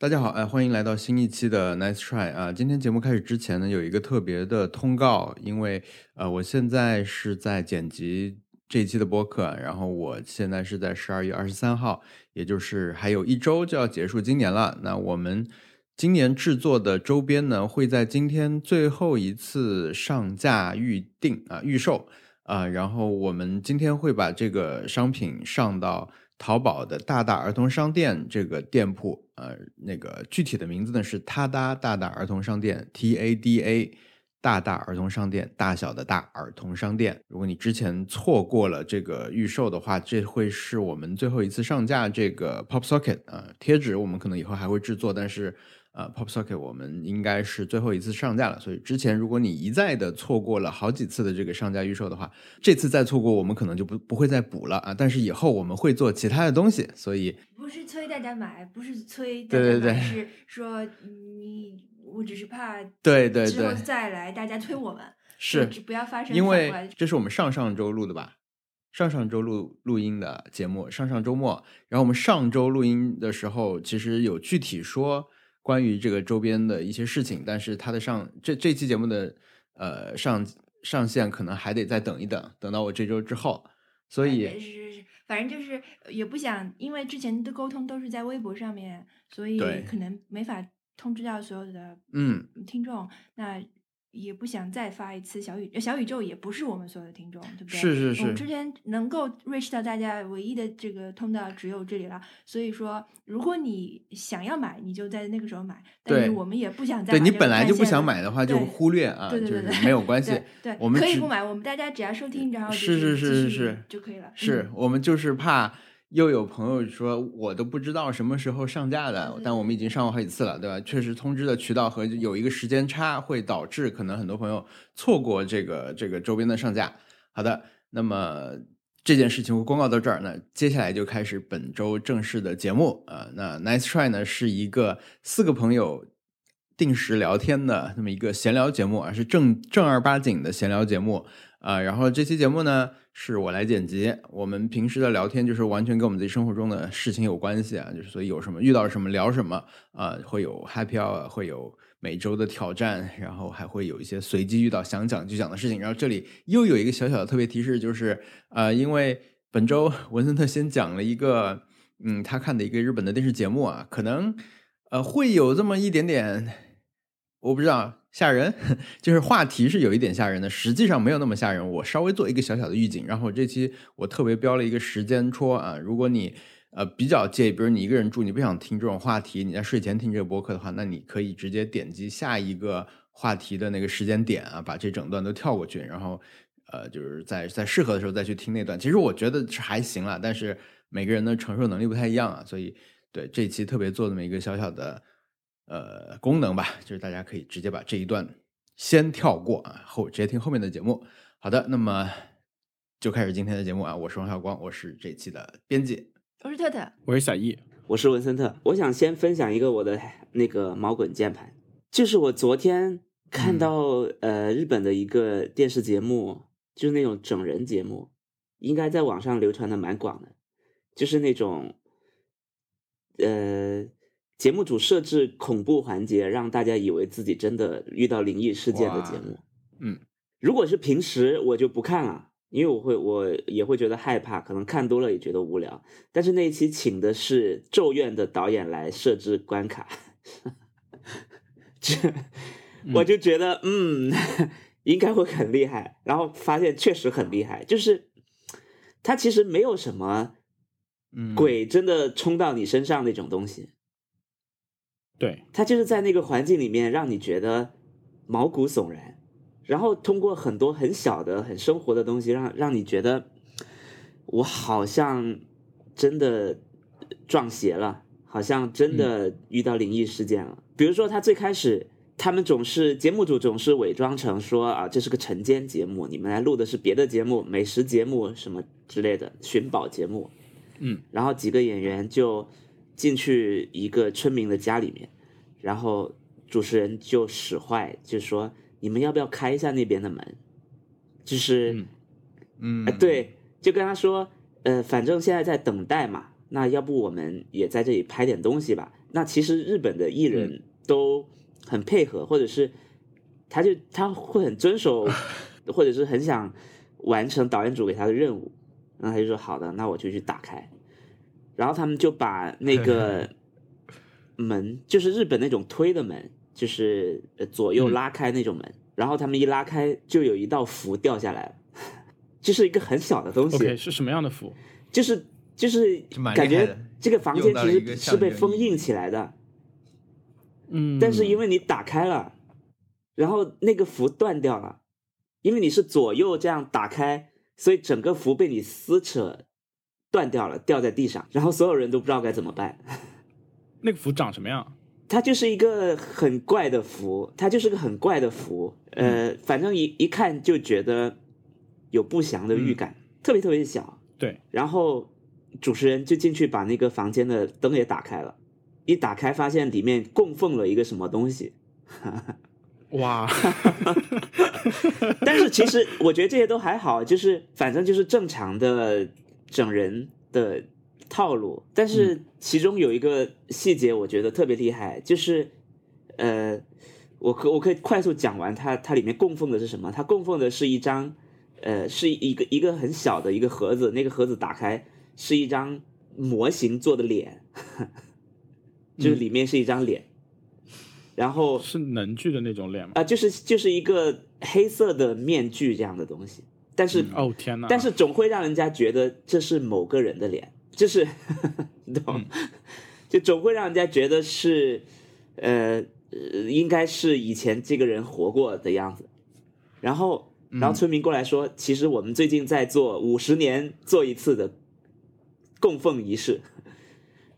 大家好，哎，欢迎来到新一期的 Nice Try 啊！今天节目开始之前呢，有一个特别的通告，因为呃，我现在是在剪辑这一期的播客，然后我现在是在十二月二十三号，也就是还有一周就要结束今年了。那我们今年制作的周边呢，会在今天最后一次上架预定啊预售啊，然后我们今天会把这个商品上到。淘宝的大大儿童商店这个店铺，呃，那个具体的名字呢是他哒大大儿童商店 T A D A 大大儿童商店，大小的大儿童商店。如果你之前错过了这个预售的话，这会是我们最后一次上架这个 Pop Socket 啊贴纸，我们可能以后还会制作，但是。呃，Pop Socket 我们应该是最后一次上架了，所以之前如果你一再的错过了好几次的这个上架预售的话，这次再错过我们可能就不不会再补了啊。但是以后我们会做其他的东西，所以不是催大家买，不是催大家买，是说你，我只是怕对对对之后再来大家催我们，是不要发生，因为这是我们上上周录的吧，上上周录录音的节目，上上周末，然后我们上周录音的时候其实有具体说。关于这个周边的一些事情，但是它的上这这期节目的呃上上线可能还得再等一等，等到我这周之后，所以是是是，反正就是也不想，因为之前的沟通都是在微博上面，所以可能没法通知到所有的嗯听众，那。也不想再发一次小宇小宇宙，也不是我们所有的听众，对不对？是是是。我们之前能够 reach 到大家唯一的这个通道只有这里了，所以说，如果你想要买，你就在那个时候买。但是我们也不想再。对你本来就不想买的话，就忽略啊，对对对，没有关系。对，我们可以不买，我们大家只要收听，然后是是是是是就可以了。是我们就是怕。又有朋友说，我都不知道什么时候上架的，但我们已经上过好几次了，对吧？确实，通知的渠道和有一个时间差，会导致可能很多朋友错过这个这个周边的上架。好的，那么这件事情我公告到这儿，那接下来就开始本周正式的节目啊。那 Nice Try 呢是一个四个朋友定时聊天的那么一个闲聊节目啊，是正正儿八经的闲聊节目啊。然后这期节目呢。是我来剪辑，我们平时的聊天就是完全跟我们自己生活中的事情有关系啊，就是所以有什么遇到什么聊什么啊，会有 happy hour，会有每周的挑战，然后还会有一些随机遇到想讲就讲的事情。然后这里又有一个小小的特别提示，就是呃，因为本周 文森特先讲了一个嗯他看的一个日本的电视节目啊，可能呃会有这么一点点，我不知道。吓人，就是话题是有一点吓人的，实际上没有那么吓人。我稍微做一个小小的预警，然后这期我特别标了一个时间戳啊，如果你呃比较介意，比如你一个人住，你不想听这种话题，你在睡前听这个播客的话，那你可以直接点击下一个话题的那个时间点啊，把这整段都跳过去，然后呃就是在在适合的时候再去听那段。其实我觉得是还行了，但是每个人的承受能力不太一样啊，所以对这期特别做这么一个小小的。呃，功能吧，就是大家可以直接把这一段先跳过啊，后直接听后面的节目。好的，那么就开始今天的节目啊。我是王小光，我是这期的编辑。我是特特，我是小易，我是文森特。我想先分享一个我的那个毛滚键盘，就是我昨天看到呃日本的一个电视节目，就是那种整人节目，应该在网上流传的蛮广的，就是那种呃。节目组设置恐怖环节，让大家以为自己真的遇到灵异事件的节目。嗯，如果是平时我就不看了，因为我会我也会觉得害怕，可能看多了也觉得无聊。但是那一期请的是《咒怨》的导演来设置关卡，这我就觉得嗯，应该会很厉害。然后发现确实很厉害，就是他其实没有什么鬼真的冲到你身上那种东西。对他就是在那个环境里面，让你觉得毛骨悚然，然后通过很多很小的、很生活的东西，让让你觉得我好像真的撞邪了，好像真的遇到灵异事件了。比如说，他最开始他们总是节目组总是伪装成说啊，这是个晨间节目，你们来录的是别的节目，美食节目什么之类的寻宝节目，嗯，然后几个演员就。进去一个村民的家里面，然后主持人就使坏，就说：“你们要不要开一下那边的门？”就是，嗯，对，就跟他说：“呃，反正现在在等待嘛，那要不我们也在这里拍点东西吧。”那其实日本的艺人都很配合，或者是他就他会很遵守，或者是很想完成导演组给他的任务，然后他就说好的，那我就去打开，然后他们就把那个门，就是日本那种推的门，就是呃左右嗯拉开那种门，然后他们一拉开，就有一道符掉下来了，就是一个很小的东西。OK 是什么样的符？就是就是感觉这个房间其实是被封印起来的，嗯，但是因为你打开了，然后那个符断掉了，因为你是左右这样打开，所以整个符被你撕扯断掉了，掉在地上，然后所有人都不知道该怎么办。那个符长什么样？它就是一个很怪的符，它就是个很怪的符，呃，反正一一看就觉得有不祥的预感，特别特别小。对，然后主持人就进去把那个房间的灯也打开了，一打开发现里面供奉了一个什么东西，哇，但是其实我觉得这些都还好，就是反正就是正常的整人的套路。但是其中有一个细节，我觉得特别厉害，就是呃，我可我可以快速讲完它，它里面供奉的是什么？它供奉的是一张呃，是一个一个很小的一个盒子，那个盒子打开是一张模型做的脸，就是里面是一张脸。然后是能剧的那种脸吗？啊、就是就是一个黑色的面具这样的东西，但是、哦天哪！但是总会让人家觉得这是某个人的脸，就是你懂，就总会让人家觉得是呃呃应该是以前这个人活过的样子，然后然后村民过来说，其实我们最近在做五十年做一次的供奉仪式，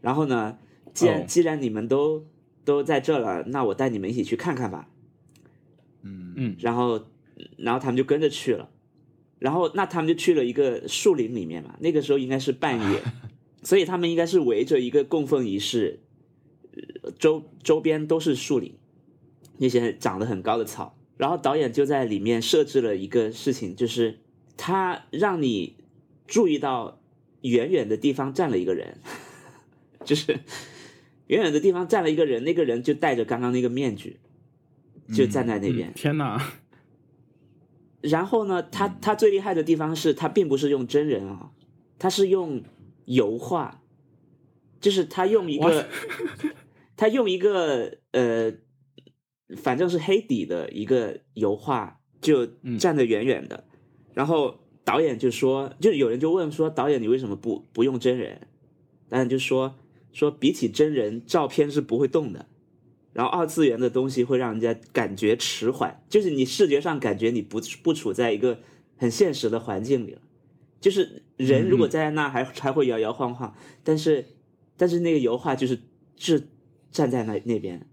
然后呢，既然、哦。既然你们都都在这了，那我带你们一起去看看吧。嗯。嗯。然后，然后他们就跟着去了，然后那他们就去了一个树林里面嘛，那个时候应该是半夜，所以他们应该是围着一个供奉仪式，呃周周边都是树林，那些长得很高的草，然后导演就在里面设置了一个事情，就是他让你注意到远远的地方站了一个人，就是远远的地方站了一个人，那个人就戴着刚刚那个面具，就站在那边。嗯天哪！然后呢，他他最厉害的地方是他并不是用真人啊、他是用油画，就是他用一个他用一个呃，反正是黑底的一个油画，就站得远远的。然后导演就说，就有人就问说，导演你为什么不不用真人？导演就说说比起真人，照片是不会动的。然后二次元的东西会让人家感觉迟缓，就是你视觉上感觉你不不处在一个很现实的环境里了。就是人如果站在那还还会摇摇晃晃，但是但是那个油画就是是站在那那边，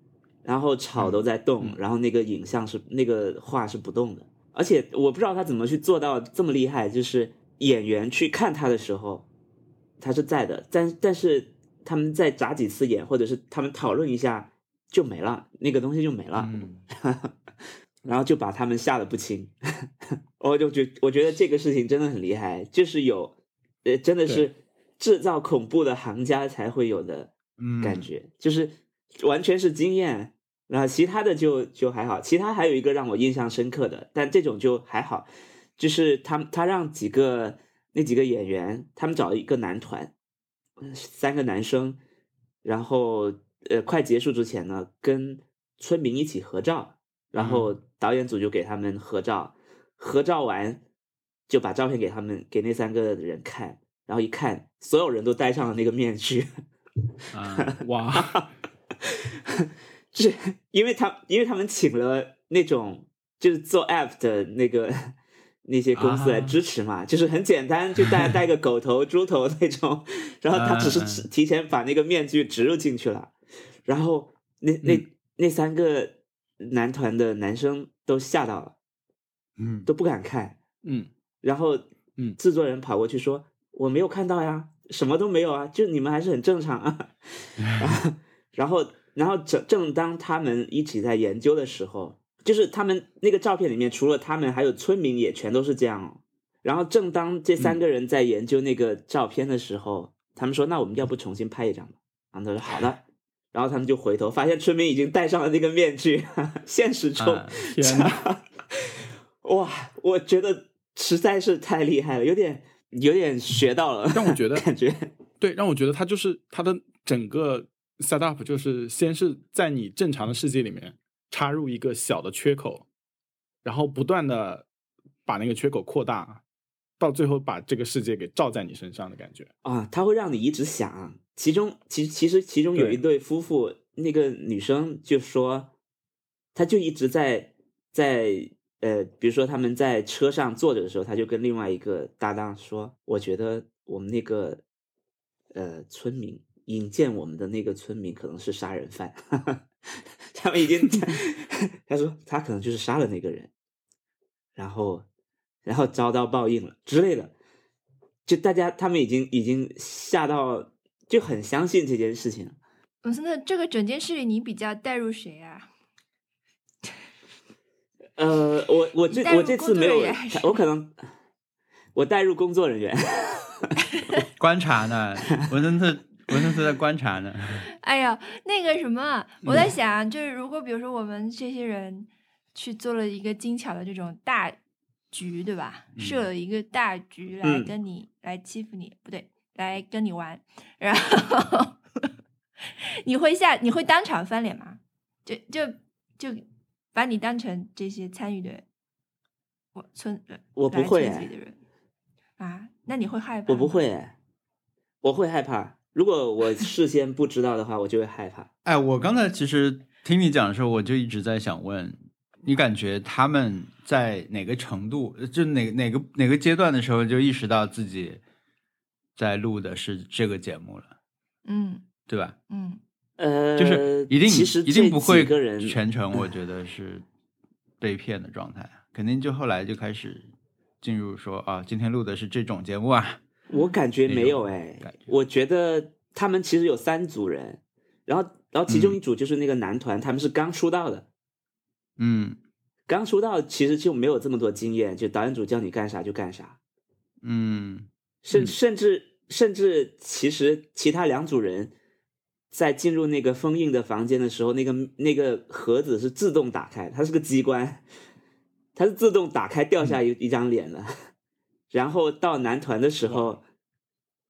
然后草都在动，然后那个影像是那个画是不动的。而且我不知道他怎么去做到这么厉害，就是演员去看他的时候，他是在的，但但是他们再眨几次眼，或者是他们讨论一下就没了，那个东西就没了，嗯 然后就把他们吓得不轻。我就觉我觉得这个事情真的很厉害，就是有呃真的是制造恐怖的行家才会有的嗯感觉，就是完全是经验。然后其他的就就还好，其他还有一个让我印象深刻的，但这种就还好，就是他他让几个那几个演员，他们找一个男团，呃三个男生，然后呃快结束之前呢，跟村民一起合照，然后导演组就给他们合照，合照完就把照片给他们给那三个人看，然后一看，所有人都戴上了那个面具。啊，哇，是因为他因为他们请了那种就是做 app 的那个那些公司来啊支持嘛，就是很简单，就戴戴个狗头、猪头那种，然后他只是提前把那个面具植入进去了，然后那那、嗯那三个男团的男生都吓到了，嗯都不敢看，嗯然后嗯制作人跑过去说我没有看到呀，什么都没有啊，就你们还是很正常啊。然后然后然后正正当他们一起在研究的时候，就是他们那个照片里面除了他们，还有村民也全都是这样哦。然后正当这三个人在研究那个照片的时候，他们说：“那我们要不重新拍一张吧？”然后他说：“好的。”然后他们就回头发现村民已经戴上了那个面具，现实中，啊！哇，我觉得实在是太厉害了，有点有点学到了，让我觉得 感觉对，让我觉得他就是他的整个 set up 就是先是在你正常的世界里面插入一个小的缺口，然后不断的把那个缺口扩大，到最后把这个世界给罩在你身上的感觉。啊，它会让你一直想。其中，其其实其中有一对夫妇，那个女生就说，她就一直在在呃，比如说他们在车上坐着的时候，她就跟另外一个搭档说：“我觉得我们那个呃村民引荐我们的那个村民可能是杀人犯，他们已经，他说他可能就是杀了那个人，然后然后遭到报应了之类的。”就大家他们已经已经吓到，就很相信这件事情了。文森特，这个整件事里你比较带入谁啊？呃，我我这我这次没有我可能我带入工作人员。观察呢，文森特 文森特在观察呢。哎呀，那个什么，我在想，就是如果比如说我们这些人去做了一个精巧的这种大局，对吧？设了一个大局来嗯跟你、来欺负你，不对，来跟你玩，然后 你会下你会当场翻脸吗？就就就把你当成这些参与的我村呃我不会的人啊？那你会害怕？我不。会哎，我会害怕。如果我事先不知道的话，我就会害怕。哎，我刚才其实听你讲的时候，我就一直在想问，你感觉他们在哪个程度，呃就哪哪个哪个阶段的时候就意识到自己在录的是这个节目了，嗯。对吧？嗯。呃，就是一定其实一定不会几个人全程，我觉得是被骗的状态，肯定就后来就开始进入说啊，今天录的是这种节目啊，我感觉没有那哎觉，我觉得他们其实有三组人，然后然后其中嗯一组就是那个男团，他们是刚出道的，嗯。刚出道其实就没有这么多经验，就导演组叫你干啥就干啥，嗯甚嗯。甚至甚至其实其他两组人在进入那个封印的房间的时候，那个那个盒子是自动打开，它是个机关，它是自动打开掉下一、一张脸了，然后到男团的时候，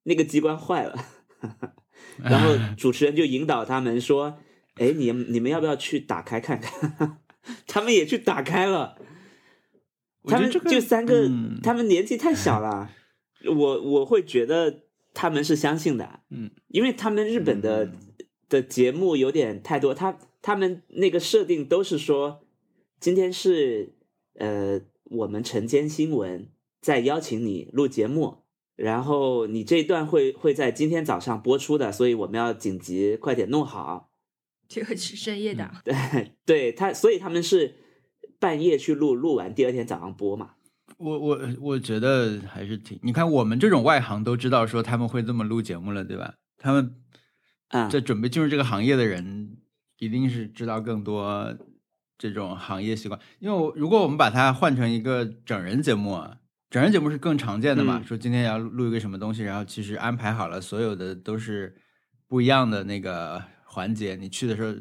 那个机关坏了，然后 主持人就引导他们说：“哎，你你们要不要去打开看看？” 他们也去打开了。他们就三个，嗯。他们年纪太小了，我我会觉得他们是相信的，嗯，因为他们日本的、嗯。的节目有点太多，他他们那个设定都是说，今天是呃我们晨间新闻在邀请你录节目，然后你这一段会会在今天早上播出的，所以我们要紧急快点弄好，这个是深夜档。对对，他所以他们是半夜去录，录完第二天早上播嘛。我我我觉得还是挺，你看我们这种外行都知道说他们会这么录节目了，对吧？他们啊在准备进入这个行业的人，一定是知道更多这种行业习惯。因为我如果我们把它换成一个整人节目啊，整人节目是更常见的嘛，嗯说今天要录一个什么东西，然后其实安排好了，所有的都是不一样的那个环节，你去的时候。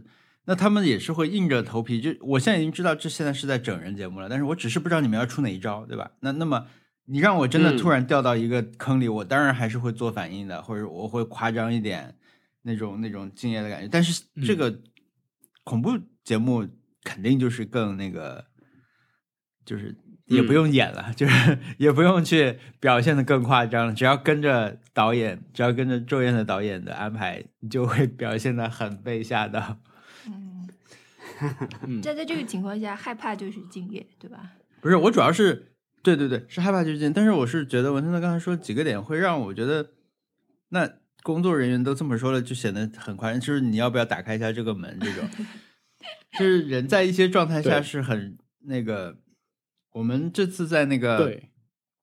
那他们也是会硬着头皮，就我现在已经知道这现在是在整人节目了，但是我只是不知道你们要出哪一招，对吧？那那么你让我真的嗯突然掉到一个坑里，我当然还是会做反应的，或者我会夸张一点那种那种敬业的感觉。但是这嗯个恐怖节目肯定就是更那个，就是也不嗯用演了，就是 也不用去表现的更夸张了，只要跟着导演，只要跟着咒怨的导演的安排，你就会表现的很被吓到。嗯，嗯在在这个情况下，害怕就是敬业，对吧？不是，我主要是对对对，是害怕就是敬业。但是我是觉得文森特刚才说几个点会让我觉得，那工作人员都这么说了，就显得很夸张。就是你要不要打开一下这个门？这种，就是人在一些状态下是很那个。我们这次在那个，对，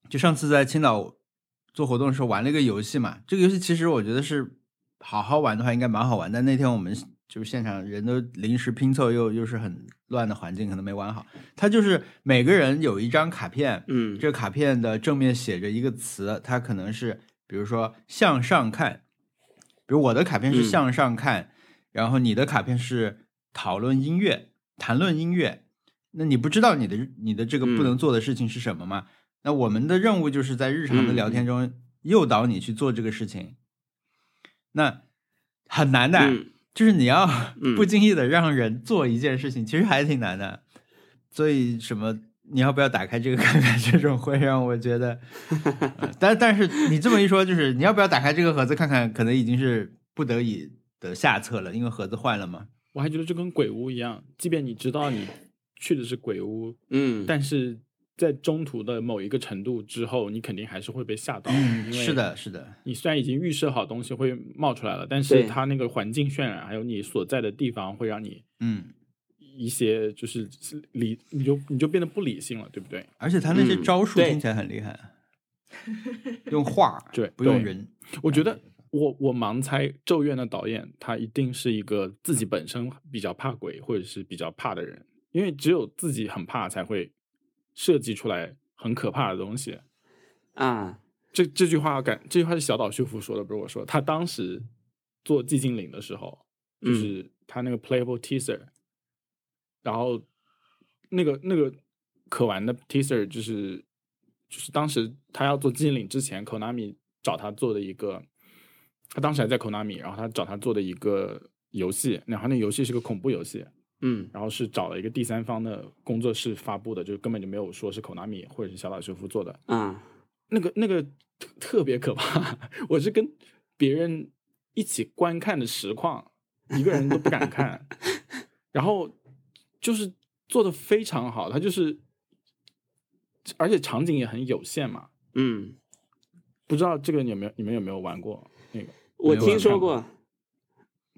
就上次在青岛做活动的时候玩了一个游戏嘛。这个游戏其实我觉得是好好玩的话应该蛮好玩，但那天我们就是现场人都临时拼凑，又又是很乱的环境，可能没玩好。它就是每个人有一张卡片，嗯这个卡片的正面写着一个词，它可能是比如说向上看，比如我的卡片是嗯向上看，然后你的卡片是讨论音乐、谈论音乐，那你不知道你的你的这个不能做的事情是什么吗？那我们的任务就是在日常的聊天中诱导你去做这个事情，那很难的，嗯就是你要嗯 不经意的让人做一件事情，其实还挺难的。所以什么，你要不要打开这个 看看？这种会让我觉得，呃但但是你这么一说，就是你要不要打开这个盒子看看，可能已经是不得已的下策了，因为盒子坏了嘛。我还觉得这跟鬼屋一样，即便你知道你去的是鬼屋，嗯，但是在中途的某一个程度之后，你肯定还是会被吓到。嗯，因为是的，是的，你虽然已经预设好东西会冒出来了，但是它那个环境渲染，还有你所在的地方，会让你嗯，一些就是理，你就你就变得不理性了，对不对？而且他那些招数听起来很厉害，用画，对对不用人。我觉得我我盲猜《咒怨》的导演他一定是一个自己本身比较怕鬼或者是比较怕的人，因为只有自己很怕才会设计出来很可怕的东西。啊，这这句话感这句话是小岛秀夫说的，不是我说。他当时做寂静岭的时候，就嗯是他那个 playable teaser，、然后那个那个可玩的 teaser 就是就是当时他要做寂静岭之前，Konami 找他做的一个，他当时还在 Konami，然后他找他做的一个游戏，然后那游戏是个恐怖游戏，嗯。然后是找了一个第三方的工作室发布的，就根本就没有说是 Konami 或者是小岛秀夫做的。啊，那个那个特特别可怕，我是跟别人一起观看的实况，一个人都不敢看，然后就是做的非常好，他就是，而且场景也很有限嘛，嗯，不知道这个你有没有你们有没有玩过那个？我听说过，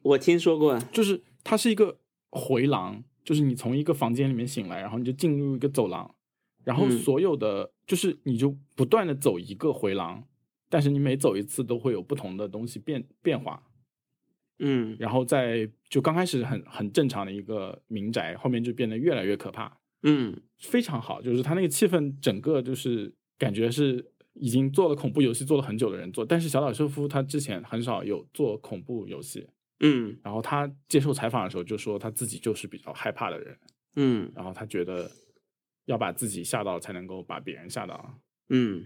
我听说过，就是它是一个回廊，就是你从一个房间里面醒来，然后你就进入一个走廊，然后嗯。所有的、就是你就不断的走一个回廊，但是你每走一次都会有不同的东西变变化，嗯。然后在就刚开始很很正常的一个民宅，后面就变得越来越可怕，嗯。非常好，就是他那个气氛整个就是感觉是。已经做了恐怖游戏做了很久的人做，但是小岛秀夫他之前很少有做恐怖游戏，嗯然后他接受采访的时候就说他自己就是比较害怕的人，嗯然后他觉得要把自己吓到才能够把别人吓到。嗯，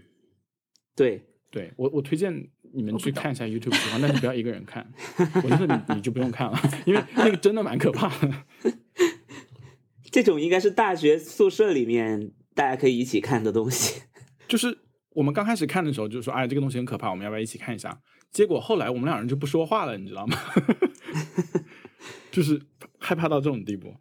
对，对我，我推荐你们去看一下 YouTube 实况，但是不要一个人看。我觉得你你就不用看了，因为那个真的蛮可怕的。这种应该是大学宿舍里面大家可以一起看的东西。就是我们刚开始看的时候就说，哎，这个东西很可怕，我们要不要一起看一下？结果后来我们两人就不说话了，你知道吗？就是害怕到这种地步。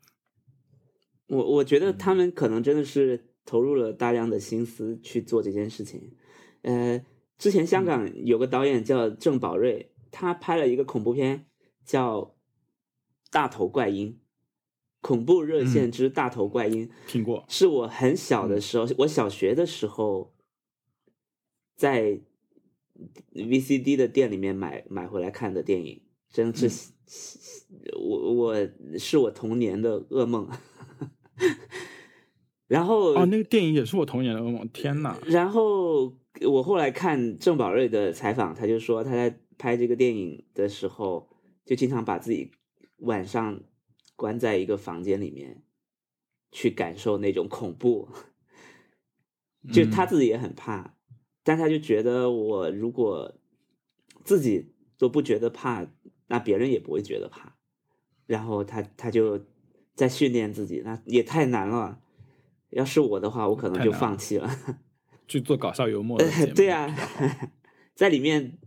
我我觉得嗯他们可能真的是投入了大量的心思去做这件事情。呃，之前嗯香港有个导演叫郑宝瑞，他拍了一个恐怖片叫《大头怪婴》，恐怖热线之大头怪婴，听过，是我很小嗯的时候，我小学的时候在 VCD 的店里面买买回来看的电影，真的是、我我是我童年的噩梦。然后哦，那个电影也是我童年的噩梦。天哪！然后我后来看郑宝瑞的采访，他就说他在拍这个电影的时候，就经常把自己晚上关在一个房间里面，去感受那种恐怖。就他自己也很怕，但他就觉得我如果自己都不觉得怕，那别人也不会觉得怕。然后他他就在训练自己，那也太难了。要是我的话，我可能就放弃了。去做搞笑幽默对啊，在里面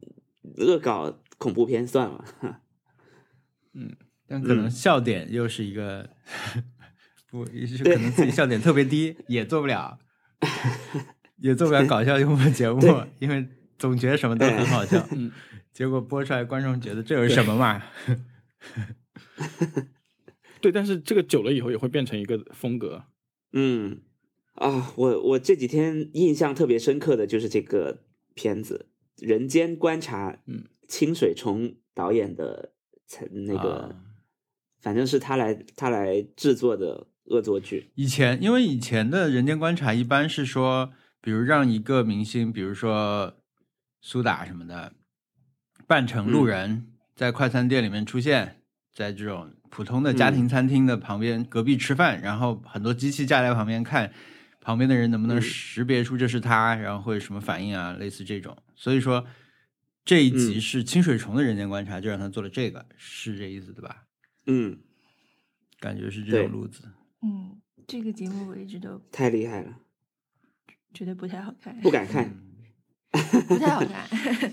恶搞恐怖片算了。嗯但可能嗯笑点又是一个，不，也是可能自己笑点特别低，也做不了，也做不了搞笑幽默节目，因为总觉得什么都很好笑，嗯，结果播出来观众觉得这有什么嘛？对，但是这个久了以后也会变成一个风格。嗯，啊，我我这几天印象特别深刻的就是这个片子《人间观察》，嗯，清水崇导演的才那个，啊反正是他来他来制作的恶作剧。以前因为以前的人间观察一般是说，比如让一个明星，比如说苏打什么的，扮成路嗯。人，在快餐店里面出现，在这种普通的家庭餐厅的旁边、隔壁吃饭，然后很多机器架在旁边看旁边的人能不能嗯。识别出这是他，然后会什么反应啊，类似这种。所以说这一集嗯。是清水虫的人间观察，就让他做了这个，是这意思对吧？嗯，感觉是这种路子。嗯，这个节目我一直都太厉害了，觉得不太好看，不敢看。不太好看。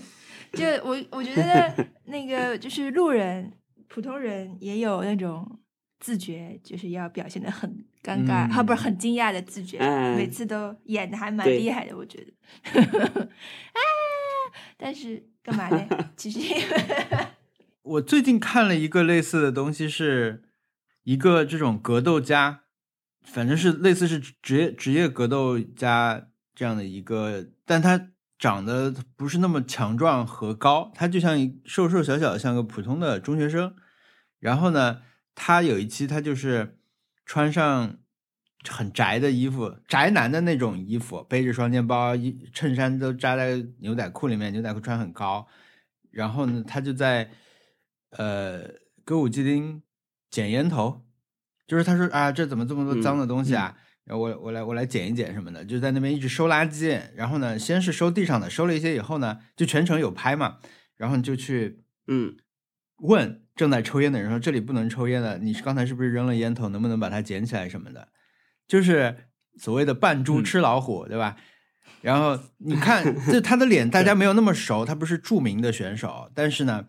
就我我觉得那个就是路人、普通人也有那种自觉，就是要表现的很尴尬，嗯啊，不是很惊讶的自觉，哎每次都演的还蛮厉害的，我觉得。啊，但是干嘛呢？其实因为 我最近看了一个类似的东西，是一个这种格斗家，反正是类似是职业职业格斗家这样的一个，但他长得不是那么强壮和高，他就像一瘦瘦小小的，像个普通的中学生。然后呢，他有一期他就是穿上很宅的衣服，宅男的那种衣服，背着双肩包，一衬衫都扎在牛仔裤里面，牛仔裤穿很高。然后呢，他就在呃歌舞伎町捡烟头，就是他说啊，这怎么这么多脏的东西啊？然后我我来我来捡一捡什么的，就在那边一直收垃圾。然后呢，先是收地上的，收了一些以后呢，就全程有拍嘛，然后你就去嗯问正在抽烟的人说：“这里不能抽烟的，你是刚才是不是扔了烟头？能不能把它捡起来什么的？”就是所谓的扮猪嗯吃老虎，对吧？然后你看，就他的脸大家没有那么熟，他不是著名的选手，但是呢，就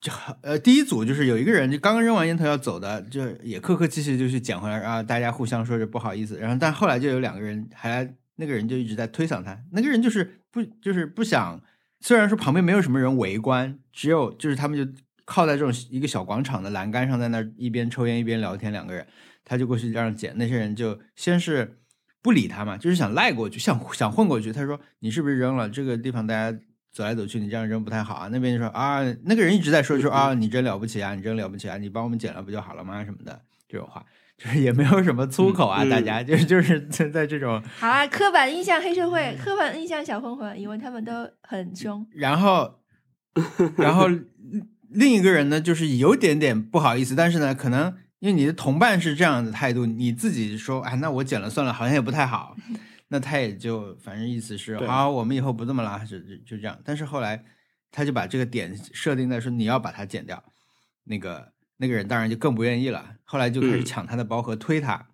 就呃第一组就是有一个人就刚刚扔完烟头要走的，就也客客气气就去捡回来，然后大家互相说着不好意思，然后但后来就有两个人还，那个人就一直在推搡他，那个人就是不就是不想，虽然说旁边没有什么人围观，只有就是他们就靠在这种一个小广场的栏杆上，在那一边抽烟一边聊天，两个人他就过去让捡，那些人就先是。不理他嘛，就是想赖过去，想想混过去。他说：“你是不是扔了这个地方？大家走来走去，你这样扔不太好啊。”那边就说：“啊，那个人一直在说，说啊，你真了不起啊，你真了不起啊，你帮我们捡了不就好了吗？什么的这种话，就是也没有什么粗口啊，嗯大家就是就是在在这种，好啊，刻板印象黑社会，刻板印象小混混，因为他们都很凶。然后然后另一个人呢，就是有点点不好意思，但是呢，可能。因为你的同伴是这样的态度，你自己说，哎，那我捡了算了，好像也不太好。那他也就反正意思是，对好，我们以后不这么拉，就就就这样。但是后来他就把这个点设定在说你要把它剪掉，那个那个人当然就更不愿意了。后来就开始嗯抢他的包和推他，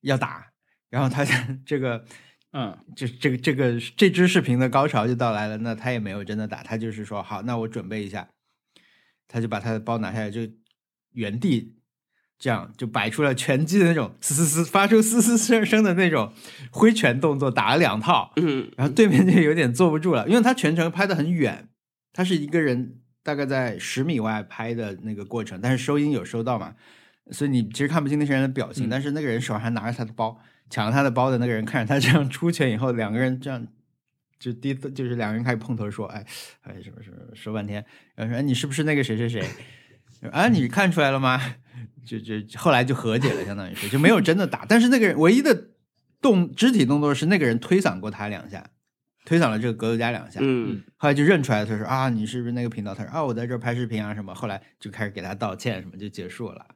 要打。然后他 这个，嗯，就这个这个这支视频的高潮就到来了。那他也没有真的打，他就是说好，那我准备一下，他就把他的包拿下来，就原地。这样就摆出了拳击的那种嘶嘶嘶发出嘶嘶声声的那种挥拳动作，打了两套，嗯然后对面就有点坐不住了，因为他全程拍的很远，他是一个人大概在十米外拍的那个过程，但是收音有收到嘛，所以你其实看不清那些人的表情，嗯但是那个人手上还拿着他的包，抢了他的包的那个人看着他这样出拳以后，两个人这样就低头，就是两个人开始碰头说，哎哎什么什么说半天，然后说哎你是不是那个谁谁谁？啊，你看出来了吗？就就后来就和解了，相当于是就没有真的打，但是那个人唯一的动肢体动作是那个人推搡过他两下，推搡了这个格斗家两下，嗯后来就认出来，他说啊，你是不是那个频道？他说啊，我在这儿拍视频啊什么。后来就开始给他道歉，什么就结束了。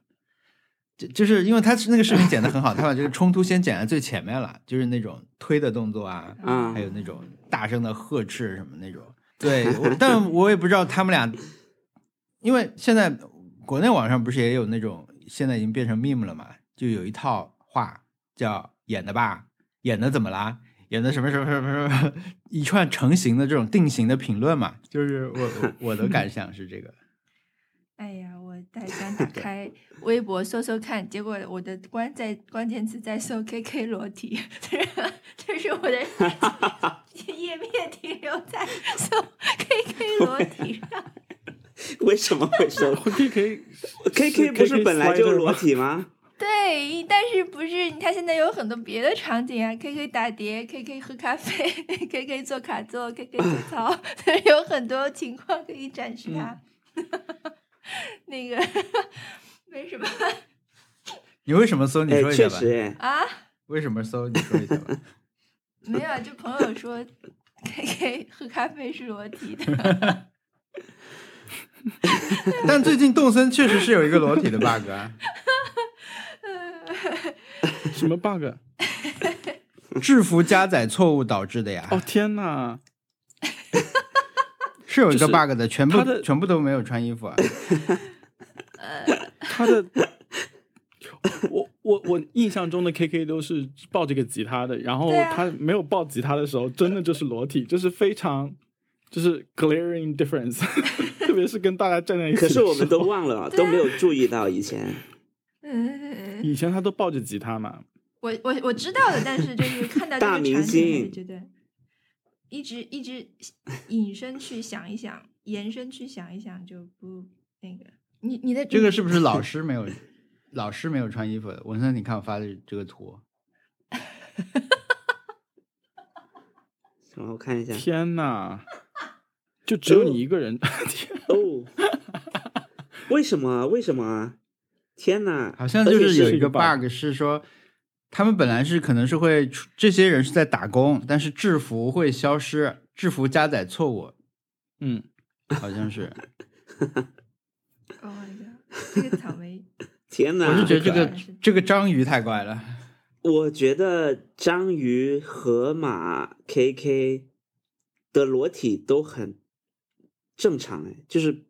就就是因为他是那个视频剪的很好，他把这个冲突先剪在最前面了，就是那种推的动作啊，啊还有那种大声的呵斥什么那种。对，我但我也不知道他们俩，因为现在国内网上不是也有那种现在已经变成 meme 了嘛，就有一套话叫演的吧，演的怎么啦？演的什么什么什么什么，一串成型的这种定型的评论嘛，就是我我我的感 想是这个，哎呀，我才刚打开微博搜搜看，结果我的关在关键词在搜 KK 裸体，这是我的 页面停留在搜 KK 裸体上。为什么会收可以可以，？K K 不是本来就裸体吗？对，但是不是他现在有很多别的场景啊？K K 打碟，K K 喝咖啡，K K 做卡座，K K 吐槽，有很多情况可以展示它。那个为什么 你为什么搜？你哎，说一下吧。啊？为什么搜？你说一下吧。没有啊，就朋友说 K K 喝咖啡是裸体的。但最近动森确实是有一个裸体的 bug 啊，什么 bug？制服加载错误导致的呀。哦天哪！是有一个 bug 的，全部他的全部都没有穿衣服啊。他的，我我我印象中的 KK 都是抱这个吉他的，然后他没有抱吉他的时候，真的就是裸体，就是非常就是 glaring difference，特别是跟大家站在一起的可是我们都忘了，都没有注意到以前。嗯，以前他都抱着吉他嘛，我我我知道的，但是就是看到这个场景，觉得一直一直隐身去想一想，延伸去想一想，就不那个。你你的这个是不是老 师没有老师没有穿衣服的？文森，你看我发的这个图，然后看一下，天哪！就只有你一个人，天，哦，为什么？为什么？天哪！好像就是有一个 bug 是说，他们本来是可能是会出这些人是在打工，但是制服会消失，制服加载错误，嗯，好像是。Oh my god，这个草莓，天哪！我是觉得这个这个章鱼太怪了。我觉得章鱼、河马、KK 的裸体都很正常，哎，就是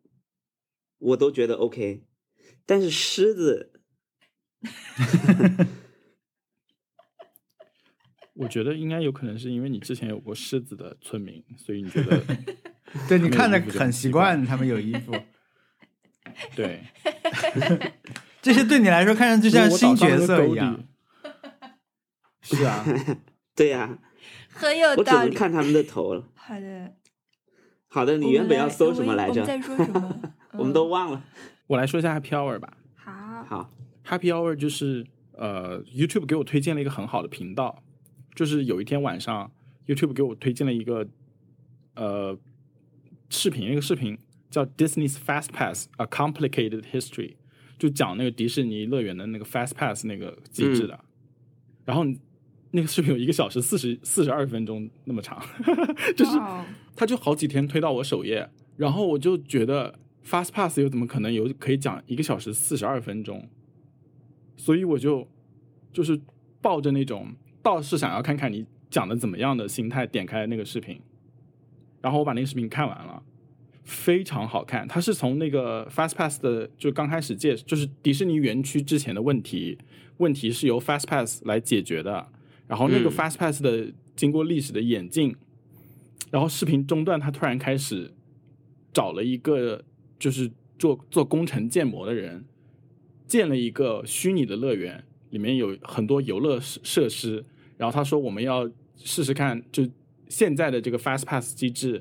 我都觉得 OK，但是狮子 我觉得应该有可能是因为你之前有过狮子的村民，所以你觉得 对你看着很习惯，他们有衣服，对，这些对你来说看上去像新角色一样。是啊，对呀、很有我只道理。能看他们的头了。好的，好的，你原本要搜什么来着我们？在说什么？我们都嗯忘了。我来说一下 Happy Hour 吧。好，好，Happy Hour 就是呃，YouTube 给我推荐了一个很好的频道，就是有一天晚上，YouTube 给我推荐了一个呃视频，那个视频叫 Disney's Fast Pass: A Complicated History，就讲那个迪士尼乐园的那个 Fast Pass 那个机制的。然后那个视频有一个小时四十四十二分钟那么长，就是他就好几天推到我首页，然后我就觉得 Fast Pass 又怎么可能有可以讲一个小时四十二分钟？所以我就就是抱着那种倒是想要看看你讲的怎么样的心态，点开那个视频，然后我把那个视频看完了，非常好看。它是从那个 Fast Pass 的就刚开始介，就是迪士尼园区之前的问题，问题是由 Fast Pass 来解决的。然后那个嗯 Fast Pass 的经过历史的演进，然后视频中断，他突然开始找了一个就是做做工程建模的人，建了一个虚拟的乐园，里面有很多游乐设设施。然后他说我们要试试看，就现在的这个 Fast Pass 机制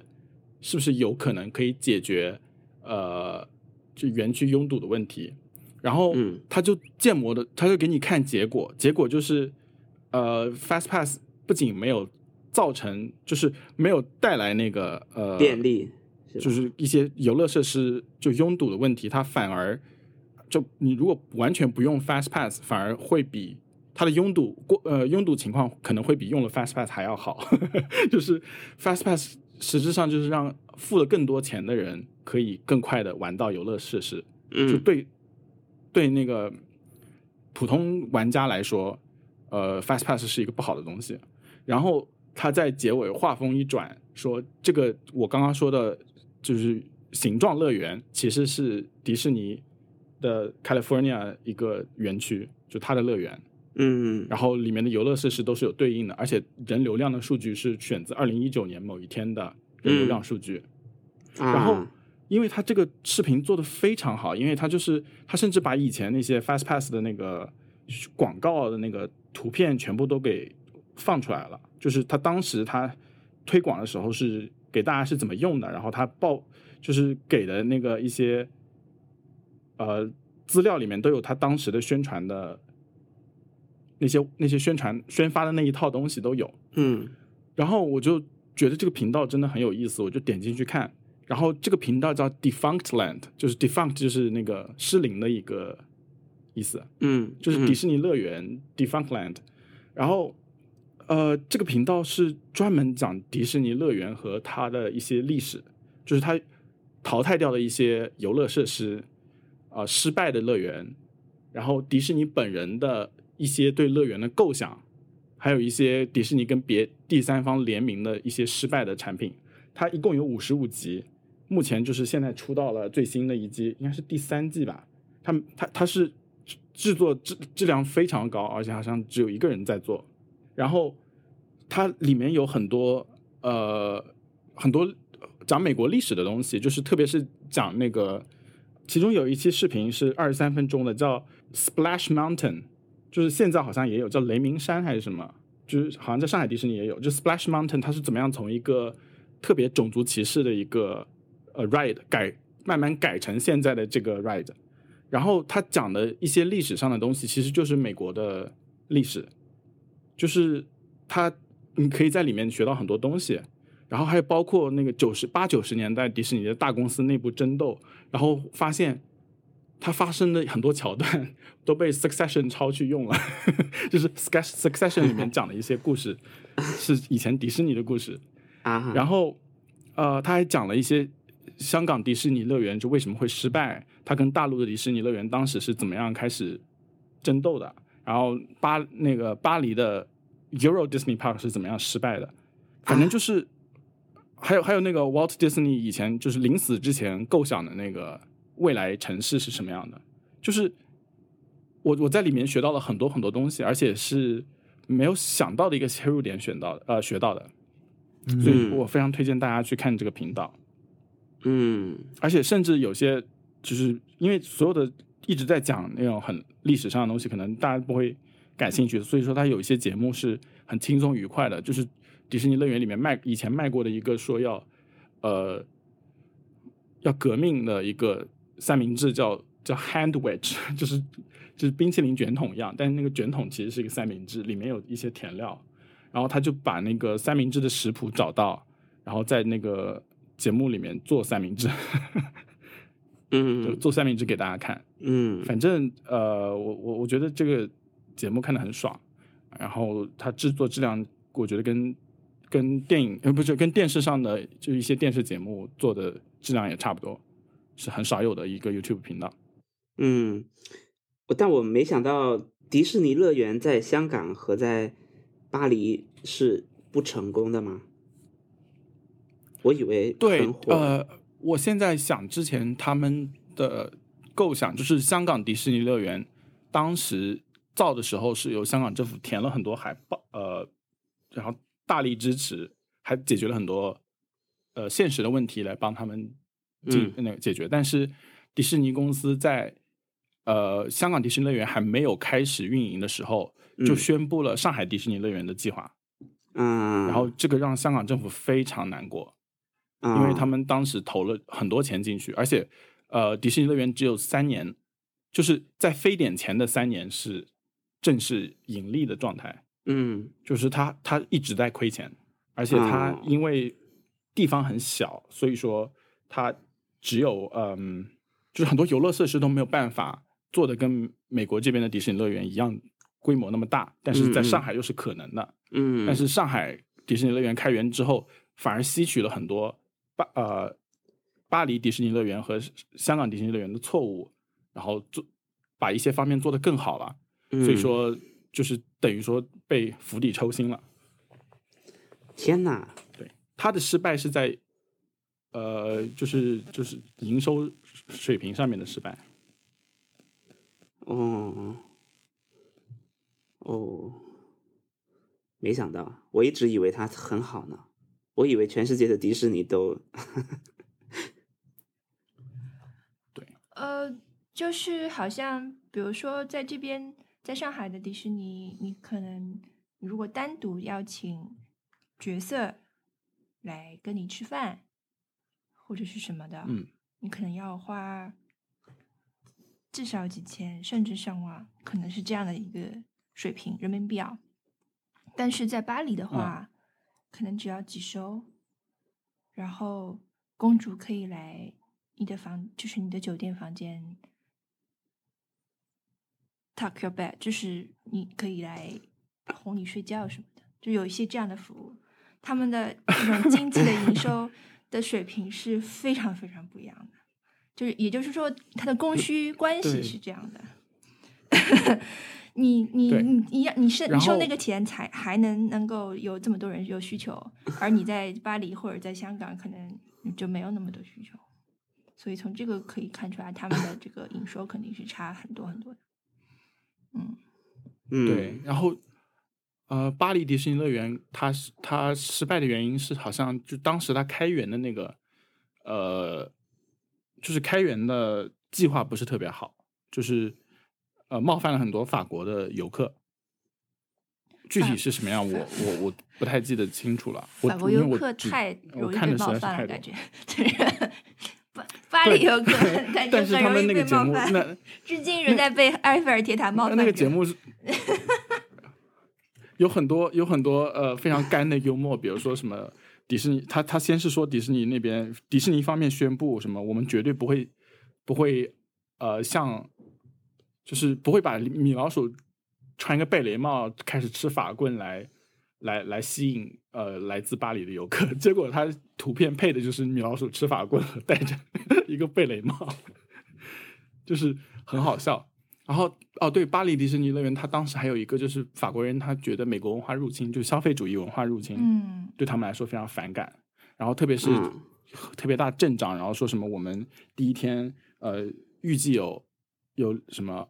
是不是有可能可以解决呃就园区拥堵的问题。然后嗯他就建模的，他就给你看结果，结果就是呃 Fast Pass 不仅没有造成，就是没有带来那个呃便利就是一些游乐设施就拥堵的问题，它反而就你如果完全不用 Fast Pass，反而会比它的拥堵过呃拥堵情况可能会比用了 Fast Pass 还要好。就是 Fast Pass 实质上就是让付了更多钱的人可以更快的玩到游乐设施，就嗯对对那个普通玩家来说，呃，Fast Pass 是一个不好的东西。然后他在结尾话锋一转，说这个我刚刚说的，就是形状乐园其实是迪士尼的 California 一个园区，就它的乐园。嗯然后里面的游乐设施都是有对应的，而且人流量的数据是选自二零一九年某一天的人流量数据。然后啊，因为他这个视频做的非常好，因为他就是他甚至把以前那些 Fast Pass 的那个广告的那个图片全部都给放出来了。就是他当时他推广的时候是给大家是怎么用的，然后他报就是给的那个一些呃资料里面都有他当时的宣传的那些那些宣传宣发的那一套东西都有。嗯然后我就觉得这个频道真的很有意思，我就点进去看。然后这个频道叫 Defunct Land，就是 Defunct 就是那个失灵的一个意思，嗯，就是迪嗯士尼乐园、Defunct Land。然后呃，这个频道是专门讲迪士尼乐园和它的一些历史，就是它淘汰掉的一些游乐设施，呃，失败的乐园，然后迪士尼本人的一些对乐园的构想，还有一些迪士尼跟别第三方联名的一些失败的产品。它一共有五十五集，目前就是现在出到了最新的一季，应该是第三季吧。他们它它是制作质质量非常高，而且好像只有一个人在做。然后它里面有很多呃很多讲美国历史的东西，就是特别是讲那个，其中有一期视频是二十三分钟的，叫 Splash Mountain，就是现在好像也有叫雷鸣山还是什么，就是好像在上海迪士尼也有，就 Splash Mountain 它是怎么样从一个特别种族歧视的一个呃 ride 改慢慢改成现在的这个 ride，然后他讲的一些历史上的东西，其实就是美国的历史，就是他你可以在里面学到很多东西，然后还有包括那个九十八九十年代迪士尼的大公司内部争斗，然后发现它发生的很多桥段都被 Succession 抄去用了，就是 Succession 里面讲的一些故事是以前迪士尼的故事，啊，然后呃，他还讲了一些香港迪士尼乐园就为什么会失败，他跟大陆的迪士尼乐园当时是怎么样开始争斗的，然后巴那个巴黎的 Euro Disney Park 是怎么样失败的，反正就是。还有还有那个 Walt Disney 以前就是临死之前构想的那个未来城市是什么样的，就是我我在里面学到了很多很多东西，而且是没有想到的一个切入点选到的呃学到的，所以我非常推荐大家去看这个频道。嗯而且甚至有些就是因为所有的一直在讲那种很历史上的东西，可能大家不会感兴趣，所以说他有一些节目是很轻松愉快的，就是迪士尼乐园里面卖以前卖过的一个说要呃要革命的一个三明治叫叫 hand wedge，就是就是冰淇淋卷筒一样，但是那个卷筒其实是一个三明治，里面有一些甜料，然后他就把那个三明治的食谱找到，然后在那个节目里面做三明治，就嗯做三明治给大家看。嗯反正呃，我我我觉得这个节目看的很爽，然后它制作质量，我觉得跟跟电影呃不是跟电视上的就一些电视节目做的质量也差不多，是很少有的一个 YouTube 频道。嗯，但我没想到迪士尼乐园在香港和在巴黎是不成功的吗？我以为对呃，我现在想之前他们的构想，就是香港迪士尼乐园当时造的时候是由香港政府填了很多海报，呃，然后大力支持，还解决了很多呃现实的问题来帮他们进、那个解决。但是迪士尼公司在呃香港迪士尼乐园还没有开始运营的时候，就嗯宣布了上海迪士尼乐园的计划，嗯，然后这个让香港政府非常难过。因为他们们当时投了很多钱进去，而且呃，迪士尼乐园只有三年，就是在非典前的三年是正式盈利的状态，嗯。就是他他一直在亏钱，而且它哦。因为地方很小，所以说他只有嗯，就是很多游乐设施都没有办法做的跟美国这边的迪士尼乐园一样规模那么大，但是在上海又是可能的，嗯，但是上海迪士尼乐园开园之后，反而吸取了很多巴呃巴黎迪士尼乐园和香港迪士尼乐园的错误，然后做把一些方面做得更好了，所以嗯说就是等于说被釜底抽薪了。天哪，对，他的失败是在呃就是就是营收水平上面的失败。哦哦，没想到，我一直以为他很好呢，我以为全世界的迪士尼都 对呃，就是好像比如说在这边，在上海的迪士尼，你可能如果单独邀请角色来跟你吃饭，或者是什么的，嗯，你可能要花至少几千，甚至上万，可能是这样的一个水平人民币啊。但是在巴黎的话，可能只要几收，然后公主可以来你的房，就是你的酒店房间 tuck your bed，就是你可以来哄你睡觉什么的，就有一些这样的服务。他们的 这种经济的营收的水平是非常非常不一样的，就是也就是说，它的供需关系是这样的。你你你你要你是你收那个钱才还能能够有这么多人有需求，而你在巴黎或者在香港可能就没有那么多需求，所以从这个可以看出来，他们的这个营收肯定是差很多很多的。嗯嗯，对，然后呃，巴黎迪士尼乐园它是它失败的原因是，好像就当时它开园的那个呃，就是开园的计划不是特别好，就是呃冒犯了很多法国的游客。具体是什么样，我我我不太记得清楚了。我法国游客我太我容易看的实在是被冒犯了，太感觉就是 巴巴黎游客感觉但是他很容易被们那个节目，冒犯。那至今仍在被 埃菲尔铁塔冒犯那个节目是 有很多有很多呃非常干的幽默，比如说什么迪士尼，他他先是说迪士尼那边迪士尼方面宣布什么，我们绝对不会不会呃像就是不会把米老鼠穿一个贝雷帽开始吃法棍来来来吸引呃来自巴黎的游客，结果他图片配的就是米老鼠吃法棍和戴着一个贝雷帽，就是很好笑。然后哦，对，巴黎迪士尼乐园，他当时还有一个就是法国人，他觉得美国文化入侵，就消费主义文化入侵，嗯对他们来说非常反感。然后特别是、嗯特别大阵仗，然后说什么我们第一天呃预计有有什么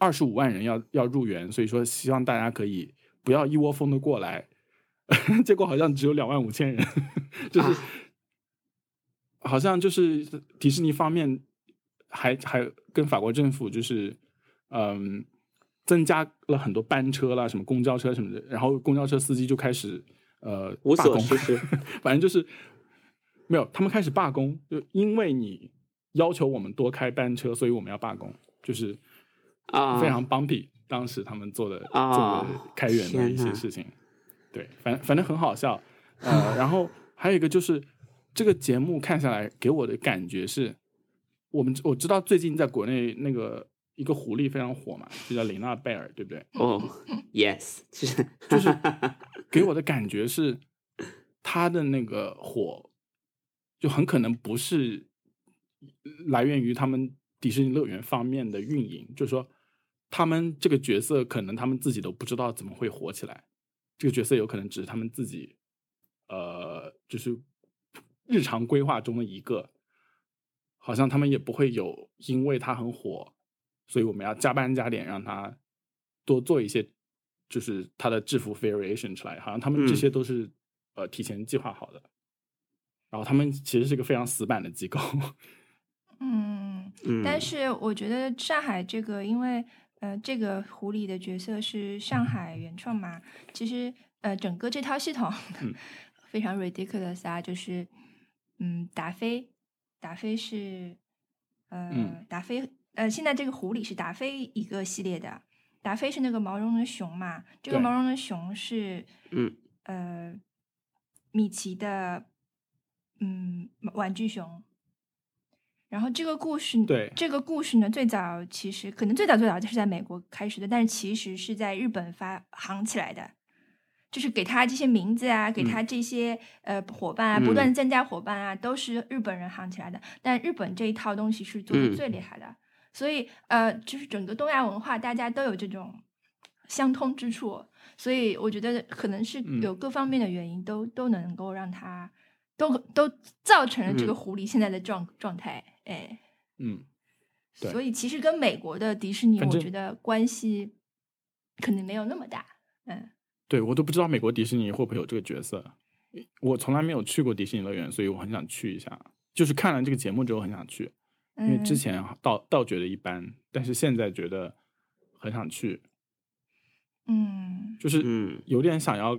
二十五万人要要入园，所以说希望大家可以不要一窝蜂的过来。结果好像只有两万五千人，就是、啊好像就是迪士尼方面还还跟法国政府就是嗯增加了很多班车啦，什么公交车什么的，然后公交车司机就开始呃无所事事 反正就是没有，他们开始罢工，就因为你要求我们多开班车，所以我们要罢工，就是啊，非常 bumpy。当时他们做的、啊做的开源的一些事情，对，反反正很好笑。呃，然后还有一个就是这个节目看下来给我的感觉是，我们我知道最近在国内那个一个狐狸非常火嘛，就叫琳娜贝尔，对不对？哦，yes，其实就是给我的感觉是，他的那个火就很可能不是来源于他们迪士尼乐园方面的运营，就是说他们这个角色可能他们自己都不知道怎么会火起来，这个角色有可能只是他们自己呃，就是日常规划中的一个，好像他们也不会有因为他很火，所以我们要加班加点让他多做一些，就是他的制服 variation 出来，好像他们这嗯。些都是、呃提前计划好的。然后他们其实是一个非常死板的机构，嗯，嗯，但是我觉得上海这个，因为呃，这个狐狸的角色是上海原创嘛，其实呃，整个这套系统、嗯。非常 ridiculous 啊，就是嗯，达菲，达菲是呃，嗯。达菲呃，现在这个狐狸是达菲一个系列的，达菲是那个毛茸的熊嘛，这个对。毛茸的熊是嗯。呃，米奇的嗯玩具熊。然后这个故事，对这个故事呢，最早其实可能最早最早就是在美国开始的，但是其实是在日本发行起来的，就是给他这些名字啊，给他这些、呃伙伴啊，不断的增加伙伴啊，都是日本人行起来的。但日本这一套东西是做的嗯最厉。害的，所以呃，就是整个东亚文化大家都有这种相通之处，所以我觉得可能是嗯。有各方面的原因都、都能够让他都都造成了这个嗯。狐狸现在的状状态，哎。嗯，对所以其实跟美国的迪士尼，我觉得关系可能没有那么大。嗯对我都不知道美国迪士尼会不会有这个角色，我从来没有去过迪士尼乐园，所以我很想去一下。就是看了这个节目之后很想去，因为嗯，之前倒倒觉得一般，但是现在觉得很想去，嗯就是嗯有点想要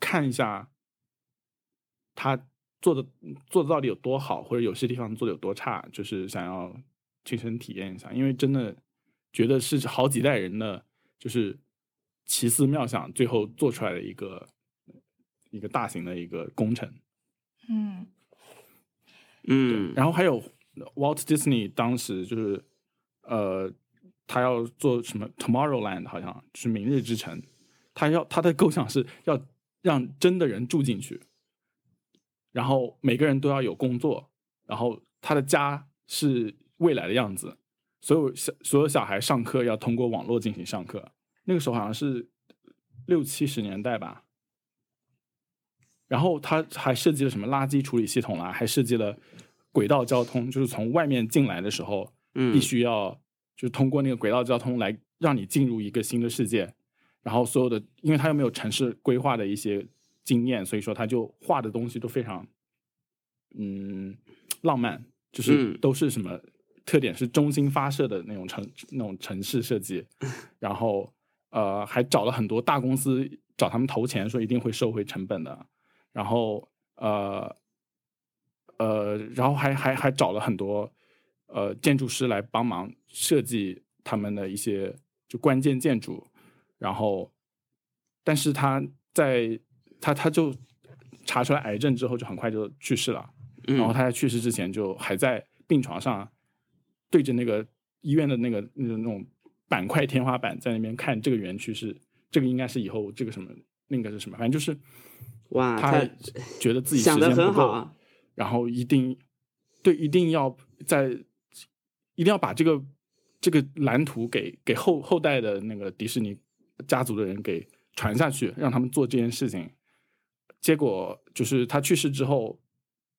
看一下他做的做的到底有多好，或者有些地方做的有多差，就是想要亲身体验一下，因为真的觉得是好几代人的就是奇思妙想，最后做出来的一个一个大型的一个工程。嗯。嗯，然后还有 Walt Disney 当时就是呃，他要做什么 Tomorrowland，好像就是明日之城，他要他的构想是要让真的人住进去，然后每个人都要有工作，然后他的家是未来的样子，所有小所有小孩上课要通过网络进行上课。那个时候好像是六七十年代吧。然后他还设计了什么垃圾处理系统啦，还设计了轨道交通，就是从外面进来的时候，嗯必须要就是通过那个轨道交通来让你进入一个新的世界。然后所有的，因为他又没有城市规划的一些经验，所以说他就画的东西都非常，嗯，浪漫，就是嗯。都是什么特点是中心发射的那种城那种城市设计，然后呃还找了很多大公司找他们投钱，说一定会收回成本的，然后呃呃，然后还还还找了很多呃建筑师来帮忙设计他们的一些就关键建筑，然后但是他在他他就查出来癌症之后就很快就去世了，嗯然后他在去世之前就还在病床上对着那个医院的那个那种那种板块天花板在那边看这个园区是这个应该是以后这个什么那个是什么，反正就是哇，他他觉得自己时间不够，很好啊，然后一定对一定要在一定要把这个这个蓝图给给后后代的那个迪士尼家族的人给传下去，让他们做这件事情。结果就是他去世之后，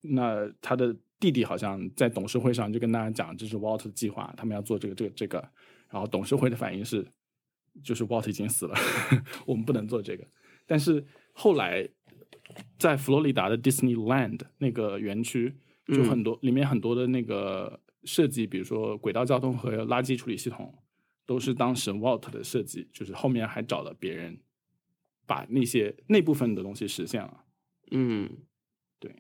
那他的弟弟好像在董事会上就跟大家讲，这是 Walt 的计划，他们要做这个这个这个。然后董事会的反应是，就是 Walt 已经死了，我们不能做这个。但是后来在佛罗里达的 Disneyland 那个园区，就很多、里面很多的那个设计，比如说轨道交通和垃圾处理系统，都是当时 Walt 的设计，就是后面还找了别人把那些那部分的东西实现了。嗯对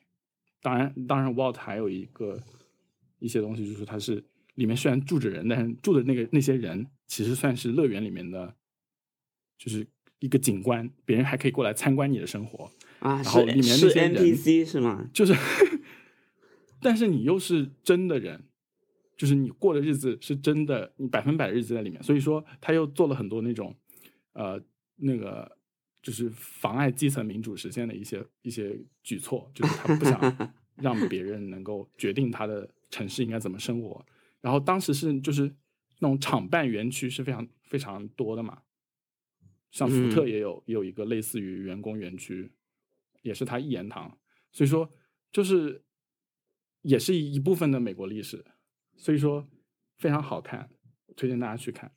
当然，当然，Walt 还有一个一些东西，就是它是里面虽然住着人，但是住的那个那些人其实算是乐园里面的，就是一个景观，别人还可以过来参观你的生活。啊，然后里面是是那些人 NPC 是吗？就是，但是你又是真的人，就是你过的日子是真的，你百分百的日子在里面，所以说他又做了很多那种，呃，那个就是妨碍基层民主实现的一些一些举措，就是他不想 让别人能够决定他的城市应该怎么生活。然后当时是就是那种厂办园区是非常非常多的嘛，像福特嗯也有、也有一个类似于员工园区，也是他一言堂，所以说就是也是一部分的美国历史，所以说非常好看，推荐大家去看。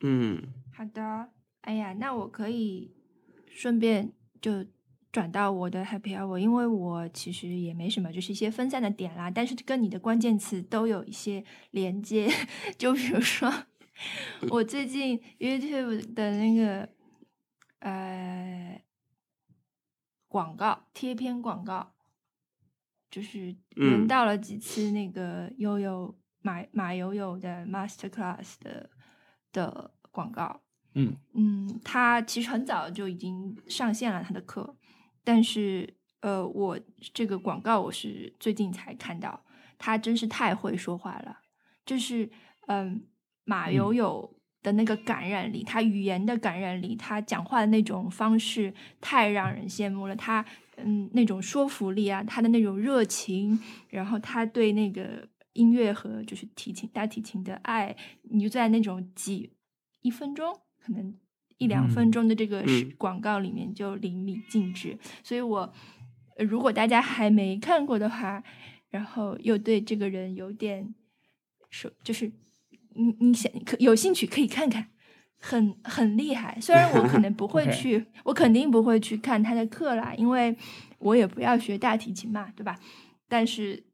嗯好的，哎呀，那我可以顺便就转到我的 Happy Hour，因为我其实也没什么，就是一些分散的点啦，但是跟你的关键词都有一些连接，就比如说我最近 YouTube 的那个呃广告贴片广告，就是轮嗯到了几次那个悠悠马马悠悠的 Master Class 的的广告。嗯。嗯，他其实很早就已经上线了他的课，但是呃，我这个广告我是最近才看到，他真是太会说话了，就是嗯，马友友的那个感染力，他语言的感染力，他讲话的那种方式太让人羡慕了，他嗯那种说服力啊，他的那种热情，然后他对那个音乐和就是提琴大提琴的爱，你就在那种几一分钟，可能一两分嗯钟的这个广告里面就淋漓尽致。所以我呃如果大家还没看过的话，然后又对这个人有点说，就是你你想可有兴趣可以看看。很很厉害，虽然我可能不会 去我肯定不会去看他的课啦，因为我也不要学大提琴嘛，对吧？但是，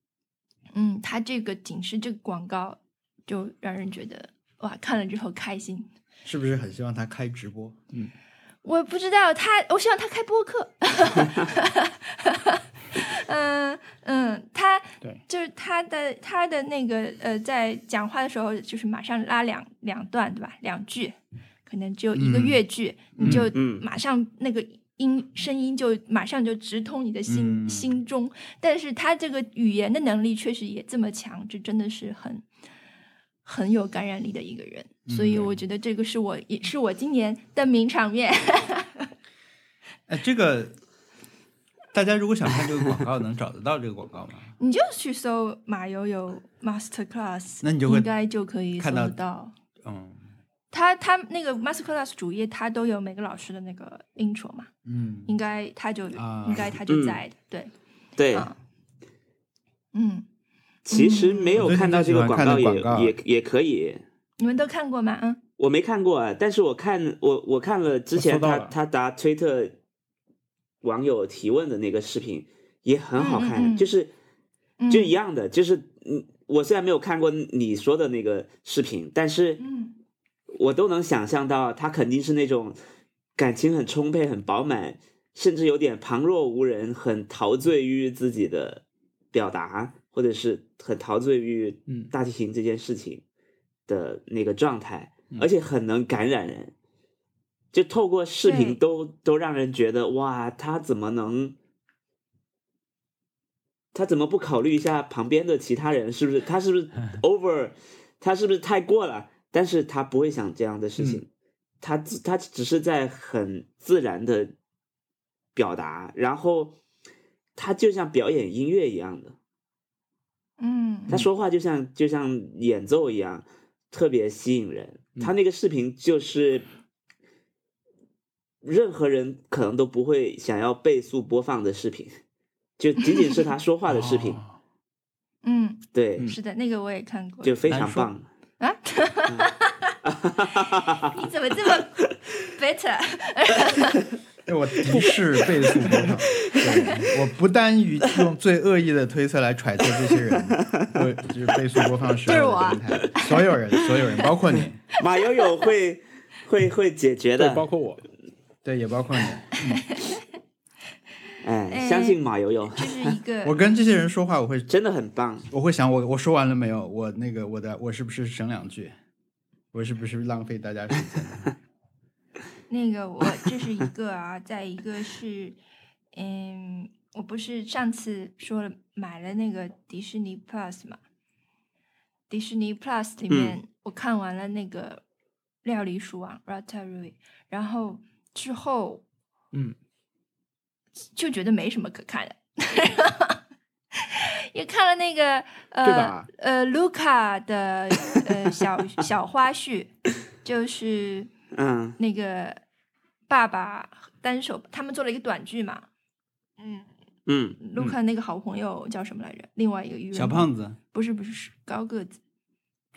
嗯，他这个仅是这个广告就让人觉得哇，看了之后开心。是不是很希望他开直播？嗯我不知道他，我希望他开播客。嗯嗯，他对就是他的他的那个呃，在讲话的时候，就是马上拉两两段，对吧？两句，可能只有一个嗯乐句，你就嗯马上那个音声音就马上就直通你的心、嗯心中。但是他这个语言的能力确实也这么强，这真的是很很有感染力的一个人。所以嗯我觉得这个是我也是我今年的名场面。哎，这个大家如果想看这个广告，能找得到这个广告吗？你就去搜马友友 Master Class，那你就会应该就可以搜看到得到。嗯他他那个 Master Class 主页，他都有每个老师的那个 intro 嘛，嗯应该他就、啊应该他就在的，对，对，啊嗯，其实没有看到这个广告也的广告也也可以。你们都看过吗？嗯，我没看过啊，但是我看我我看了之前他他答推特网友提问的那个视频也很好看，嗯嗯嗯。就是嗯。就一样的，就是嗯，我虽然没有看过你说的那个视频，但是嗯。我都能想象到他肯定是那种感情很充沛、很饱满，甚至有点旁若无人，很陶醉于自己的表达，或者是很陶醉于嗯大提琴这件事情的那个状态，嗯而且很能感染人。就透过视频都都让人觉得哇，他怎么能，他怎么不考虑一下旁边的其他人？是不是他是不是 over？他是不是太过了？但是他不会想这样的事情，嗯他自他只是在很自然的表达，然后他就像表演音乐一样的，嗯，他说话就像就像演奏一样，特别吸引人。他那个视频就是任何人可能都不会想要倍速播放的视频，就仅仅是他说话的视频，哦嗯，对，嗯是的，那个我也看过就非常棒。啊。你怎么这么 better？哎，我敌视倍速播放，对我不单于用最恶意的推测来揣测这些人，我就是倍速播放时候所有人，所有人，包括你，马友友会 会会解决对，的，包括我，对，也包括你。嗯，哎相信马友友这是一个我跟这些人说话，我会真的很棒。我会想我我说完了没有？我那个我的我是不是省两句？我是不是浪费大家时间？那个我 这是一个啊，再一个是，嗯，我不是上次说了买了那个迪士尼 Plus 嘛？迪士尼 Plus 里面、我看完了那个《料理鼠王》Ratatouille，然后之后嗯，就觉得没什么可看的。也看了那个对呃吧呃卢卡的呃小小花絮，就是嗯那个爸爸单手，他们做了一个短剧嘛。嗯，嗯。卢卡那个好朋友叫什么来着？另外一个鱼人小胖子。不是不是是高个子。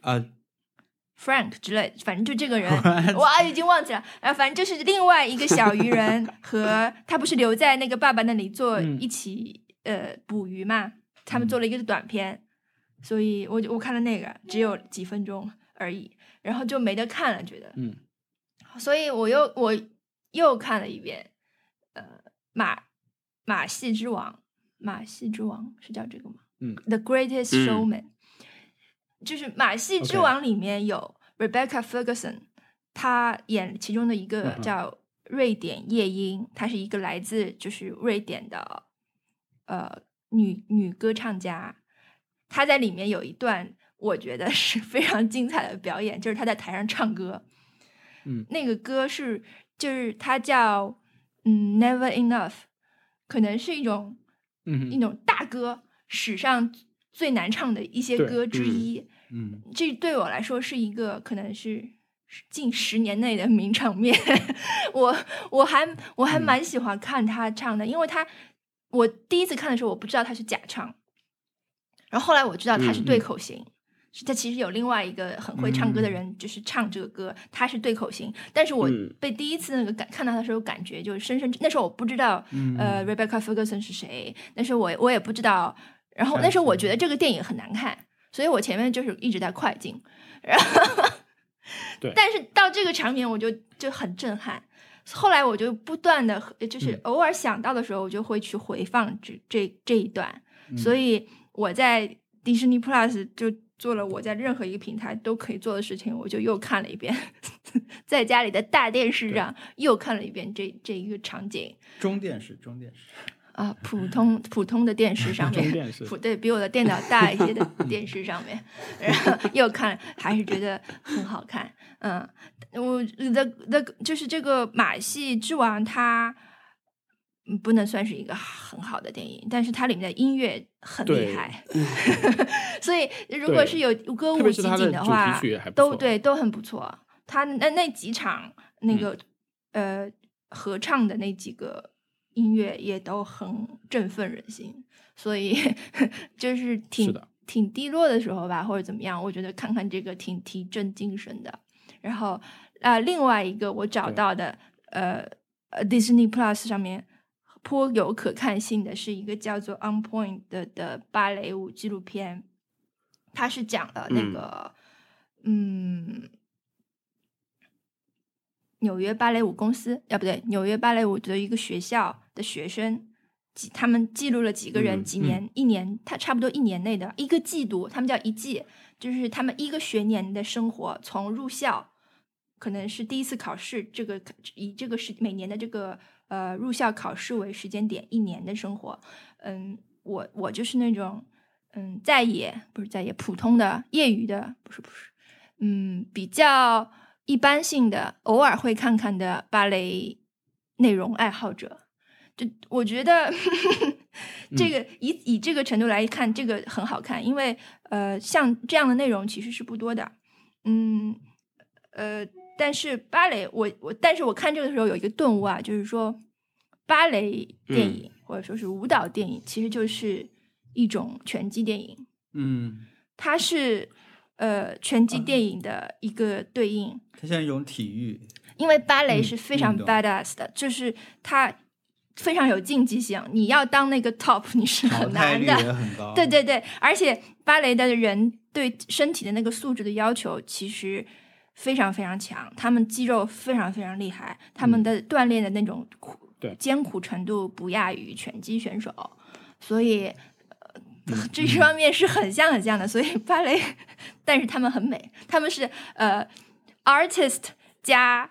啊，Frank 之类，反正就这个人，哇，已经忘记了。然后反正就是另外一个小鱼人 和他不是留在那个爸爸那里做嗯。一起、呃捕鱼嘛，他们做了一个短片，所以我就我看了那个只有几分钟而已，然后就没得看了，觉得，嗯，所以我又我又看了一遍，呃，马马戏之王，马戏之王是叫这个吗？嗯，The Greatest 嗯。Showman，、就是马戏之王里面有 Rebecca Ferguson，她演其中的一嗯个叫瑞典夜莺，她是一个来自就是瑞典的呃女女歌唱家，她在里面有一段我觉得是非常精彩的表演，就是她在台上唱歌，嗯，那个歌是就是它叫嗯 Never Enough，可能是一种嗯，一种大歌，史上最难唱的一些歌之一。嗯，这对我来说是一个可能是近十年内的名场面。我我还我还嗯蛮喜欢看他唱的，因为他我第一次看的时候我不知道他是假唱，然后后来我知道他是嗯对口型。是他其实有另外一个很会唱歌的嗯人，就是唱这个歌，他是对口型。但是我嗯被第一次那个感看到他的时候，感觉就是深深。那时候我不知道，嗯呃，Rebecca Ferguson 是谁，那时候我我也不知道。然后那时候我觉得这个电影很难看，所以我前面就是一直在快进，然后 对 但是到这个场面我就就很震撼。后来我就不断的，就是嗯偶尔想到的时候，我就会去回放这这这一段。嗯所以我在迪士尼 Plus 就做了我在任何一个平台都可以做的事情，我就又看了一遍，在家里的大电视上又看了一遍这这一个场景。中电视，中电视，啊，普通普通的电视上 面，中电视普对比我的电脑大一些的 电视上面，然后又看，还是觉得很好看。嗯，我的的就是这个马戏之王，它嗯不能算是一个很好的电影，但是它里面的音乐很厉对害，所以如果是有歌舞集特别是它的话都对都很不错。他那那几场那嗯个、呃合唱的那几个音乐也都很振奋人心，所以 就是挺是挺低落的时候吧，或者怎么样，我觉得看看这个挺提振精神的。然后啊、另外一个我找到的呃呃 Disney Plus 上面颇有可看性的是一个叫做《On Point 的》的芭蕾舞纪录片，它是讲了那嗯。个嗯纽约芭蕾舞公司，啊不对，纽约芭蕾舞的一个学校的学生，几他们记录了几个人、嗯几年、一年，他差不多一年内的一个季度，他们叫一季，就是他们一个学年的生活，从入校，可能是第一次考试，这个以这个是每年的这个呃入校考试为时间点，一年的生活。嗯，我我就是那种嗯在野不是在野普通的业余的不是不是，嗯比较一般性的偶尔会看看的芭蕾内容爱好者。就我觉得 这个以以这个程度来看，这个很好看，因为呃，像这样的内容其实是不多的，嗯，呃，但是芭蕾，我我，但是我看这个的时候有一个顿悟啊，就是说芭蕾电影、或者说是舞蹈电影，其实就是一种拳击电影，嗯，它是呃拳击电影的一个对应，它像一种体育，因为芭蕾嗯是非常 badass 的，就是它非常有竞技性，你要当那个 top 你是很难的。很高。对对对，而且芭蕾的人对身体的那个素质的要求其实非常非常强，他们肌肉非常非常厉害，他们的锻炼的那种苦、对艰苦程度不亚于拳击选手，所以。呃 嗯这一方面是很像很像的，所以芭蕾，但是他们很美，他们是呃 artist 加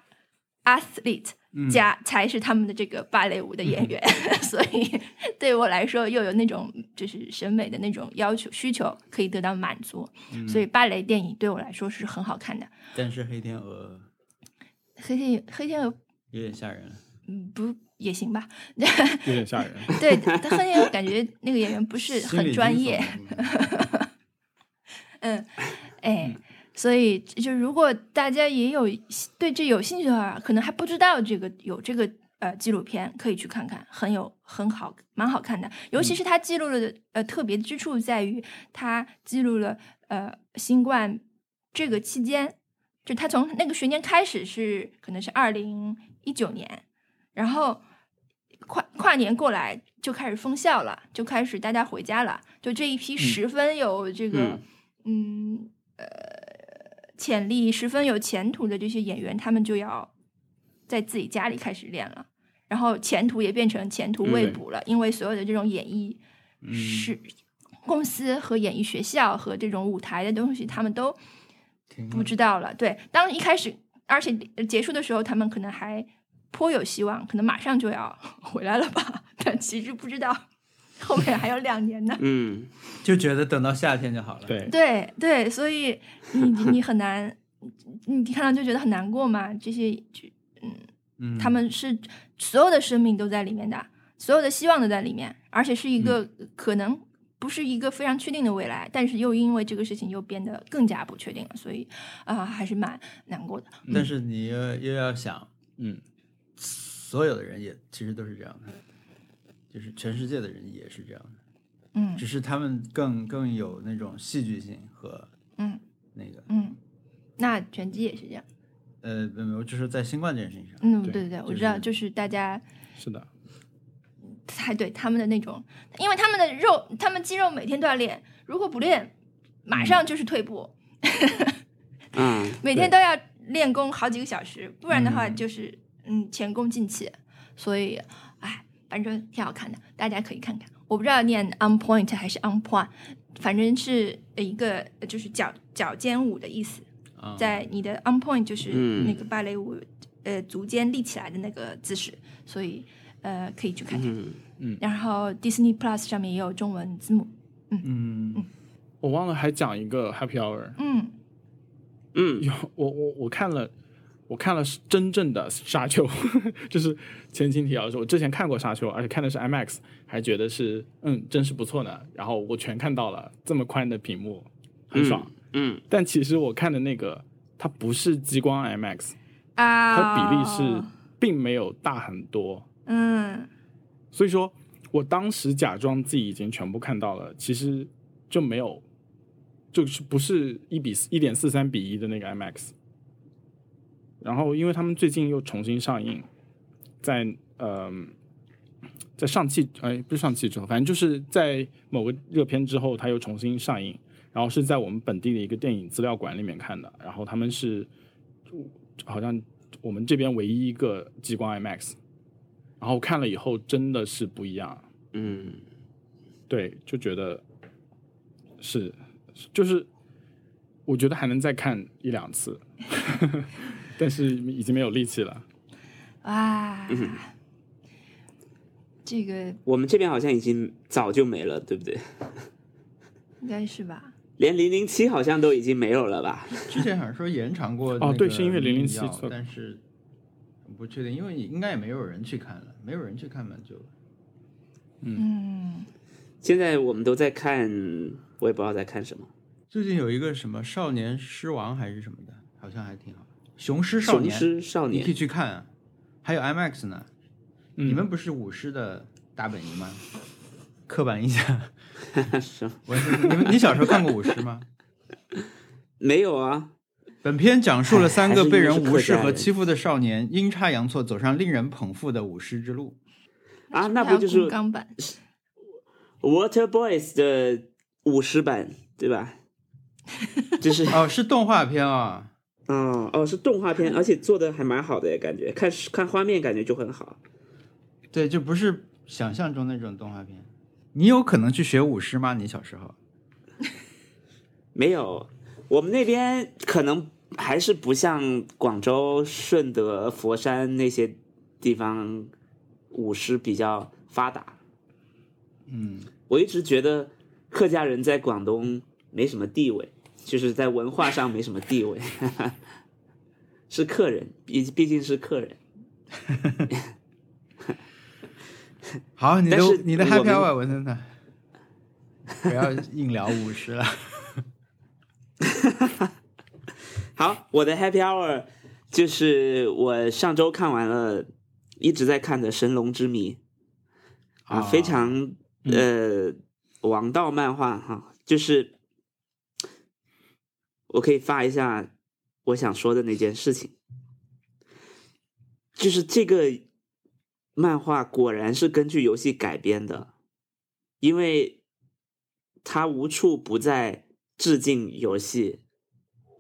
athlete 嗯加才是他们的这个芭蕾舞的演员，所以对我来说又有那种就是审美的那种要求需求可以得到满足，嗯所以芭蕾电影对我来说是很好看的。但是黑天鹅黑天黑天鹅，有点吓人。嗯，不也行吧？有点吓人。对，但黑天鹅感觉那个演员不是很专业，嗯，哎，所以就如果大家也有对这有兴趣的话，可能还不知道这个有这个呃纪录片，可以去看看，很有很好，蛮好看的。尤其是它记录了的呃特别之处在于，它记录了呃新冠这个期间，就它从那个学年开始是可能是二零一九年，然后跨跨年过来就开始封校了，就开始大家回家了，就这一批十分有这个嗯呃潜力、十分有前途的这些演员，他们就要在自己家里开始练了，然后前途也变成前途未卜了，因为所有的这种演艺嗯是公司和演艺学校和这种舞台的东西，他们都不知道了。对，当一开始，而且结束的时候，他们可能还颇有希望，可能马上就要 回来了吧？但其实不知道后面还有两年呢。嗯，就觉得等到夏天就好了。，对，对对，所以你你很难，你看到就觉得很难过嘛。这些就嗯，他们是所有的生命都在里面的，所有的希望都在里面，而且是一个可能不是一个非常确定的未来，但是又因为这个事情又变得更加不确定了，所以啊、还是蛮难过的。但是你又又要想，嗯，所有的人也其实都是这样的，就是全世界的人也是这样的，嗯只是他们更更有那种戏剧性和嗯那个嗯，那拳击也是这样。呃，没有，就是在新冠这件事情上，嗯，对对对对，我知道，就是大家是的，才对他们的那种，因为他们的肉，他们肌肉每天都要练，如果不练，马上就是退步。嗯，每天都要练功好几个小时，不然的话嗯就是嗯前功尽弃。所以，哎，反正挺好看的，大家可以看看。我不知道念 on point 还是 on point，反正是一个呃就是脚脚尖舞的意思。啊，在你的 on point 就是嗯。那个芭蕾舞，呃，足尖立起来的那个姿势，所以呃可以去看看。嗯。然后 Disney Plus 上面也有中文字幕。嗯。嗯。嗯。我忘了还讲一个 Happy Hour，嗯。嗯。有我我我看了我看了是真正的沙丘，就是前情提要说，我之前看过沙丘，而且看的是 IMAX，还觉得是嗯，真是不错呢。然后我全看到了，这么宽的屏幕，很爽。嗯，但其实我看的那个，它不是激光 IMAX，啊，它比例是并没有大很多。嗯所以说我当时假装自己已经全部看到了，其实就没有，就是不是一比一点四三比一的那个 IMAX。然后，因为他们最近又重新上映，在呃，在上汽哎不是上汽之后，反正就是在某个热片之后，他又重新上映，然后是在我们本地的一个电影资料馆里面看的。然后他们是好像我们这边唯一一个激光 IMAX，然后看了以后真的是不一样，嗯，对，就觉得是就是我觉得还能再看一两次，但是已经没有力气了。哇，嗯这个我们这边好像已经早就没了，对不对？应该是吧？连零零七好像都已经没有了吧？之前好像说延长过哦对是因为零零七错但是不确定，因为应该也没有人去看了，没有人去看嘛，就嗯，现在我们都在看，我也不知道在看什么。最近有一个什么少年狮王还是什么的，好像还挺好。雄狮少雄年，狮少你可以，去看、啊，还有 IMAX 呢。嗯你们不是舞狮的大本营吗？刻板印象，什么我你们你小时候看过舞狮吗？没有啊？本片讲述了三个被人无视和欺负的少年，阴差阳错走上令人捧腹的舞狮之路。啊，那不就是钢板？Water Boys 的舞狮版对吧？就是哦，是动画片啊、哦哦，是动画片，而且做的还蛮好的，感觉看看画面感觉就很好。对，就不是想象中那种动画片。你有可能去学舞狮吗？你小时候？没有，我们那边可能还是不像广州、顺德、佛山那些地方舞狮比较发达。嗯，我一直觉得客家人在广东没什么地位，就是在文化上没什么地位，是客人，毕毕竟是客人。好，你的你的 happy hour 文森特，不要硬聊五十了。好，我的 Happy Hour 就是我上周看完了，一直在看的《神龙之谜》啊，啊非常呃王道漫画哈，就是我可以发一下我想说的那件事情，就是这个漫画果然是根据游戏改编的，因为它无处不在致敬游戏。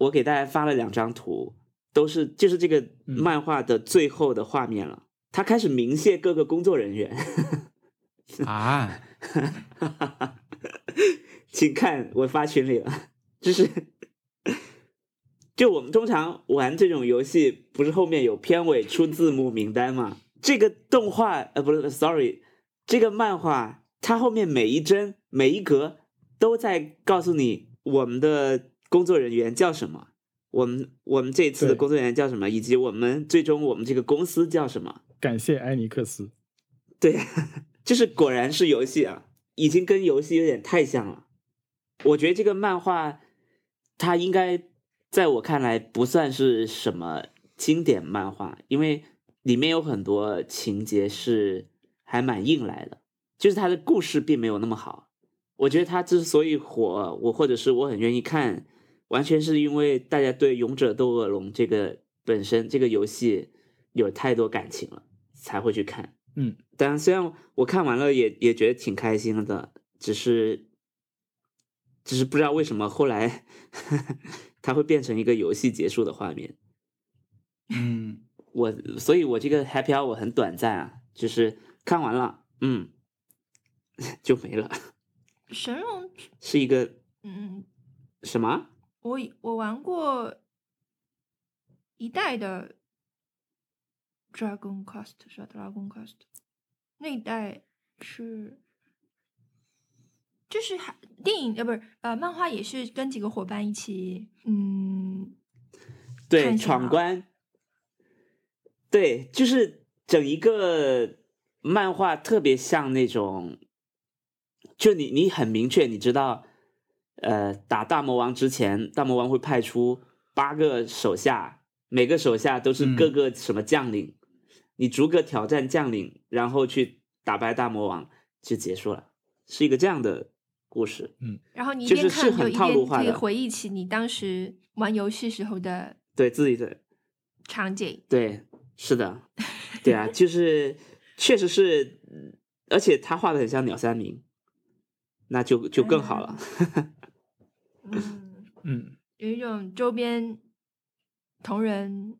我给大家发了两张图，都是就是这个漫画的最后的画面了。他开始明谢各个工作人员，啊，请看我发群里了，就是就我们通常玩这种游戏，不是后面有片尾出字幕名单吗？这个动画呃不是，sorry，这个漫画它后面每一帧每一格都在告诉你我们的工作人员叫什么，我们我们这次的工作人员叫什么，以及我们最终我们这个公司叫什么。感谢埃尼克斯。对，就是果然是游戏啊，已经跟游戏有点太像了。我觉得这个漫画，它应该在我看来不算是什么经典漫画，因为里面有很多情节是还蛮硬来的，就是它的故事并没有那么好。我觉得它之所以火，我或者是我很愿意看，完全是因为大家对《勇者斗恶龙》这个本身这个游戏有太多感情了，才会去看。嗯，当然，虽然我看完了也也觉得挺开心的，只是只是不知道为什么后来它会变成一个游戏结束的画面。嗯，我所以，我这个 happy hour 很短暂啊，就是看完了，嗯，就没了，神龙，是一个嗯，什么？我我玩过一代的 Dragon Quest 是吧 Dragon Quest 那一代是就是还电影呃不是呃漫画也是跟几个伙伴一起嗯对，闯关，对，就是整一个漫画特别像那种，就你你很明确，你知道，呃，打大魔王之前，大魔王会派出八个手下，每个手下都是嗯。各个什么将领，你逐个挑战将领，然后去打败大魔王就结束了，是一个这样的故事。嗯然后你一边看就是是很一边可以套路化的回忆起你当时玩游戏时候的对自己的场景。对，是的，对啊，就是确实是，嗯而且他画的很像鸟三明，那就就更好了。嗯，嗯，有一种周边同人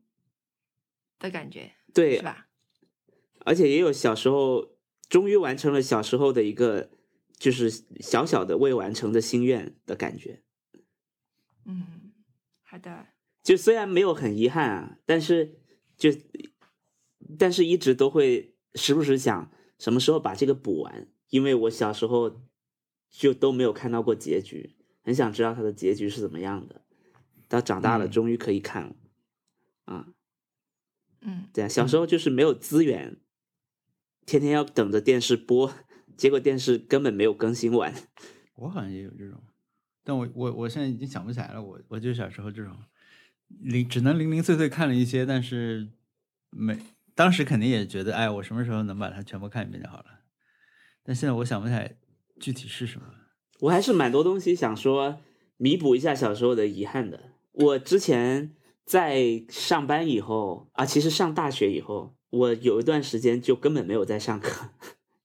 的感觉，对是，吧？而且也有小时候终于完成了小时候的一个就是小小的未完成的心愿的感觉。嗯，好的，就虽然没有很遗憾啊，但是就但是一直都会时不时想什么时候把这个补完，因为我小时候就都没有看到过结局，很想知道它的结局是怎么样的。到长大了，嗯终于可以看了。啊，嗯，对啊，小时候就是没有资源，天天要等着电视播，结果电视根本没有更新完。我好像也有这种，但我我我现在已经想不起来了。我我就小时候这种零只能零零碎碎看了一些，但是没当时肯定也觉得，哎，我什么时候能把它全部看一遍就好了。但现在我想不起来具体是什么。我还是蛮多东西想说弥补一下小时候的遗憾的。我之前在上班以后啊，其实上大学以后，我有一段时间就根本没有在上课，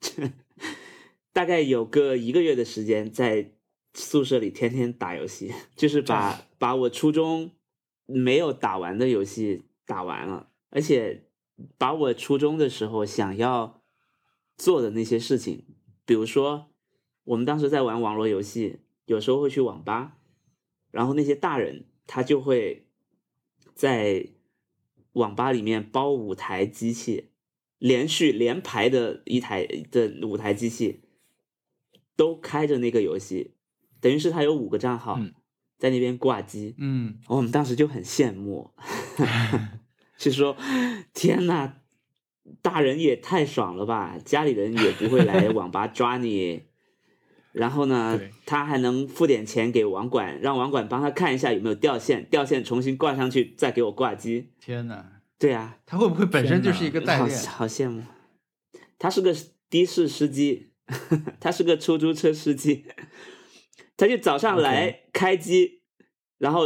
大概有个一个月的时间在宿舍里天天打游戏，就是把把我初中没有打完的游戏打完了，而且把我初中的时候想要做的那些事情，比如说我们当时在玩网络游戏，有时候会去网吧，然后那些大人他就会在网吧里面包五台机器，连续连排的一台的五台机器都开着那个游戏，等于是他有五个账号嗯在那边挂机，嗯，我们当时就很羡慕，就说天呐，大人也太爽了吧，家里人也不会来网吧抓你，然后呢，他还能付点钱给网管，让网管帮他看一下有没有掉线，掉线重新挂上去，再给我挂机。天呐，对啊，他会不会本身就是一个代好练？好羡慕。他是个的士司机，他是个出租车司机，他就早上来开机然后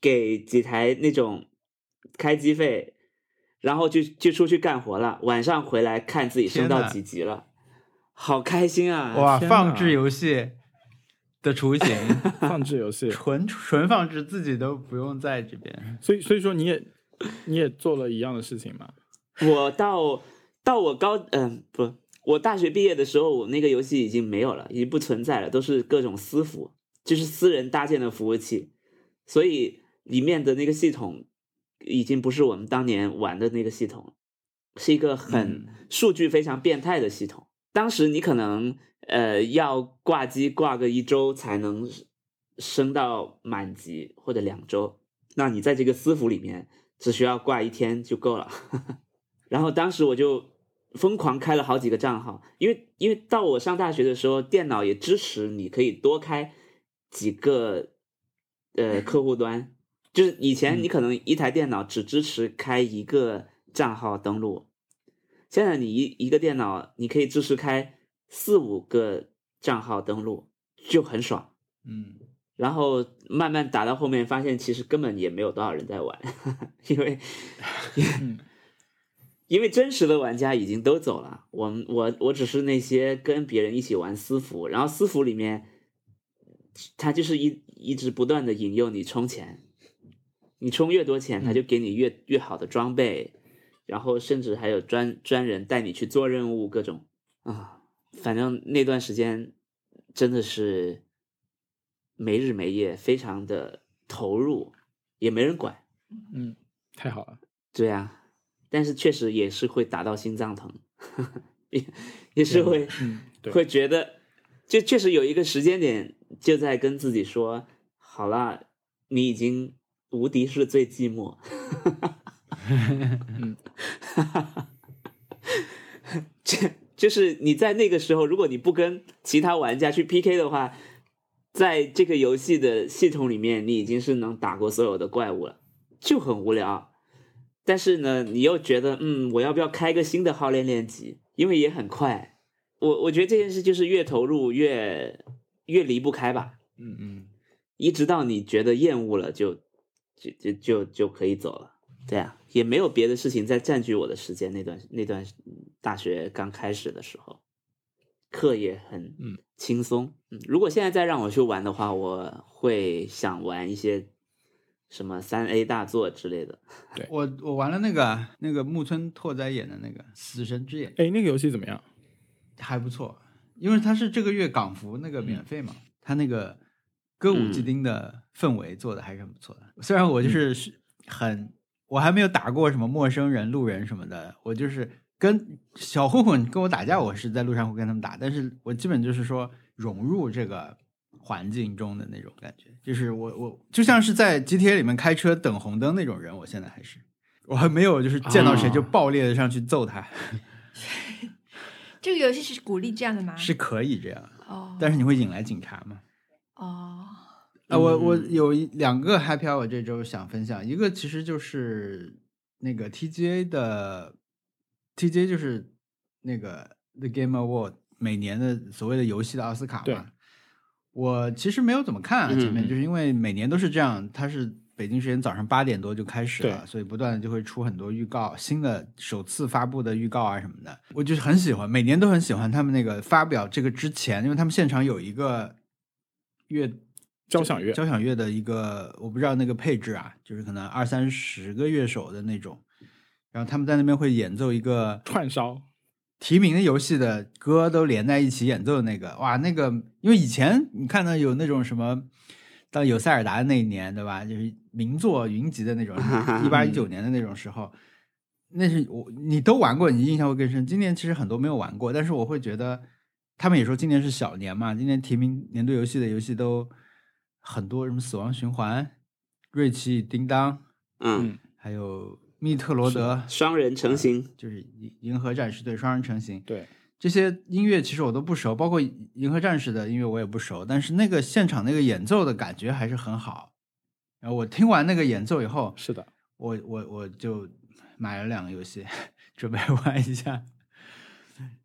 给几台那种开机费，然后就就出去干活了，晚上回来看自己升到几级了，好开心啊！哇，放置游戏的雏 形，放置游戏，纯纯放置，自己都不用在这边。所以所以说你也你也做了一样的事情嘛？我到到我高嗯、不，我大学毕业的时候，我那个游戏已经没有了，已经不存在了，都是各种私服，就是私人搭建的服务器，所以里面的那个系统已经不是我们当年玩的那个系统，是一个很嗯数据非常变态的系统。当时你可能呃要挂机挂个一周才能升到满级或者两周，那你在这个私服里面只需要挂一天就够了。然后当时我就疯狂开了好几个账号，因为因为到我上大学的时候，电脑也支持你可以多开几个呃 客户端，就是以前你可能一台电脑只支持开一个账号登录，现在你一一个电脑你可以支持开四五个账号登录，就很爽。嗯，然后慢慢打到后面，发现其实根本也没有多少人在玩，因为 嗯因为真实的玩家已经都走了，我们我我只是那些跟别人一起玩私服，然后私服里面，他就是一一直不断的引诱你充钱，你充越多钱，他就给你越越好的装备，然后甚至还有专专人带你去做任务，各种啊，反正那段时间真的是没日没夜，非常的投入，也没人管。嗯，太好了。对呀、但是确实也是会打到心脏疼，也也是会、会觉得，就确实有一个时间点就在跟自己说，好了，你已经无敌是最寂寞。嗯，这就是你在那个时候，如果你不跟其他玩家去 PK 的话，在这个游戏的系统里面，你已经是能打过所有的怪物了，就很无聊。但是呢，你又觉得，嗯，我要不要开个新的号练练级？因为也很快。我我觉得这件事就是越投入越越离不开吧，嗯嗯，一直到你觉得厌恶了，就就就就就可以走了。对啊，也没有别的事情在占据我的时间。那段那段大学刚开始的时候，课也很嗯轻松。嗯，如果现在再让我去玩的话，我会想玩一些什么三 A 大作之类的。对我我玩了那个那个木村拓哉演的那个《死神之眼》，哎，那个游戏怎么样？还不错，因为它是这个月港服那个免费嘛，它那个歌舞伎町的氛围做的还是很不错的。虽然我就是是很，我还没有打过什么陌生人、路人什么的，我就是跟小混混跟我打架，我是在路上会跟他们打，但是我基本就是说融入这个环境中的那种感觉，就是我我就像是在 GTA 里面开车等红灯那种人，我现在还是。我还没有就是见到谁就哦爆裂的上去揍他，这个游戏是鼓励这样的吗？是可以这样，哦，但是你会引来警察吗？哦，啊，我我嗯有一两个 happy hour 这周想分享，一个其实就是那个 TGA 的 TGA 就是那个 The Game Award 每年的所谓的游戏的奥斯卡嘛。我其实没有怎么看啊，前面就是因为每年都是这样，它是北京时间早上八点多就开始了，所以不断的就会出很多预告，新的首次发布的预告啊什么的。我就是很喜欢，每年都很喜欢他们那个发表这个之前，因为他们现场有一个乐交响乐交响乐的一个，我不知道那个配置啊，就是可能二三十个乐手的那种，然后他们在那边会演奏一个串烧，提名的游戏的歌都连在一起演奏的那个，哇，那个因为以前你看到有那种什么，到有塞尔达的那一年，对吧？就是名作云集的那种，一八一九年的那种时候，那是我你都玩过，你印象会更深。今年其实很多没有玩过，但是我会觉得他们也说今年是小年嘛，今年提名年度游戏的游戏都很多，什么死亡循环、瑞奇叮当，嗯，还有密特罗德，双人成行。就是银银河战士对双人成型。对，这些音乐其实我都不熟，包括银河战士的音乐我也不熟，但是那个现场那个演奏的感觉还是很好。然后我听完那个演奏以后，是的，我我我就买了两个游戏，准备玩一下，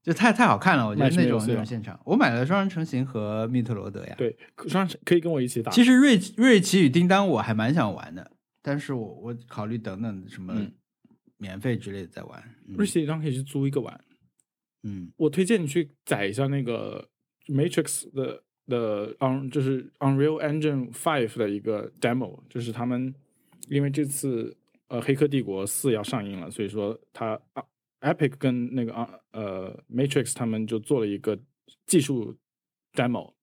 就太太好看了，我觉得那种那种现场，我买了双人成行和密特罗德呀。，对，双可以跟我一起打。其实瑞瑞奇与叮当我还蛮想玩的，但是我我考虑等等什么嗯免费之类的再玩。嗯瑞奇一张可以去租一个玩。嗯我推荐你去载一下那个 Matrix 的的 on 就是 Unreal Engine Five 的一个 demo，就是他们因为这次呃《黑客帝国四》要上映了，所以说他啊 Epic 跟那个啊呃 Matrix 他们就做了一个技术 demo，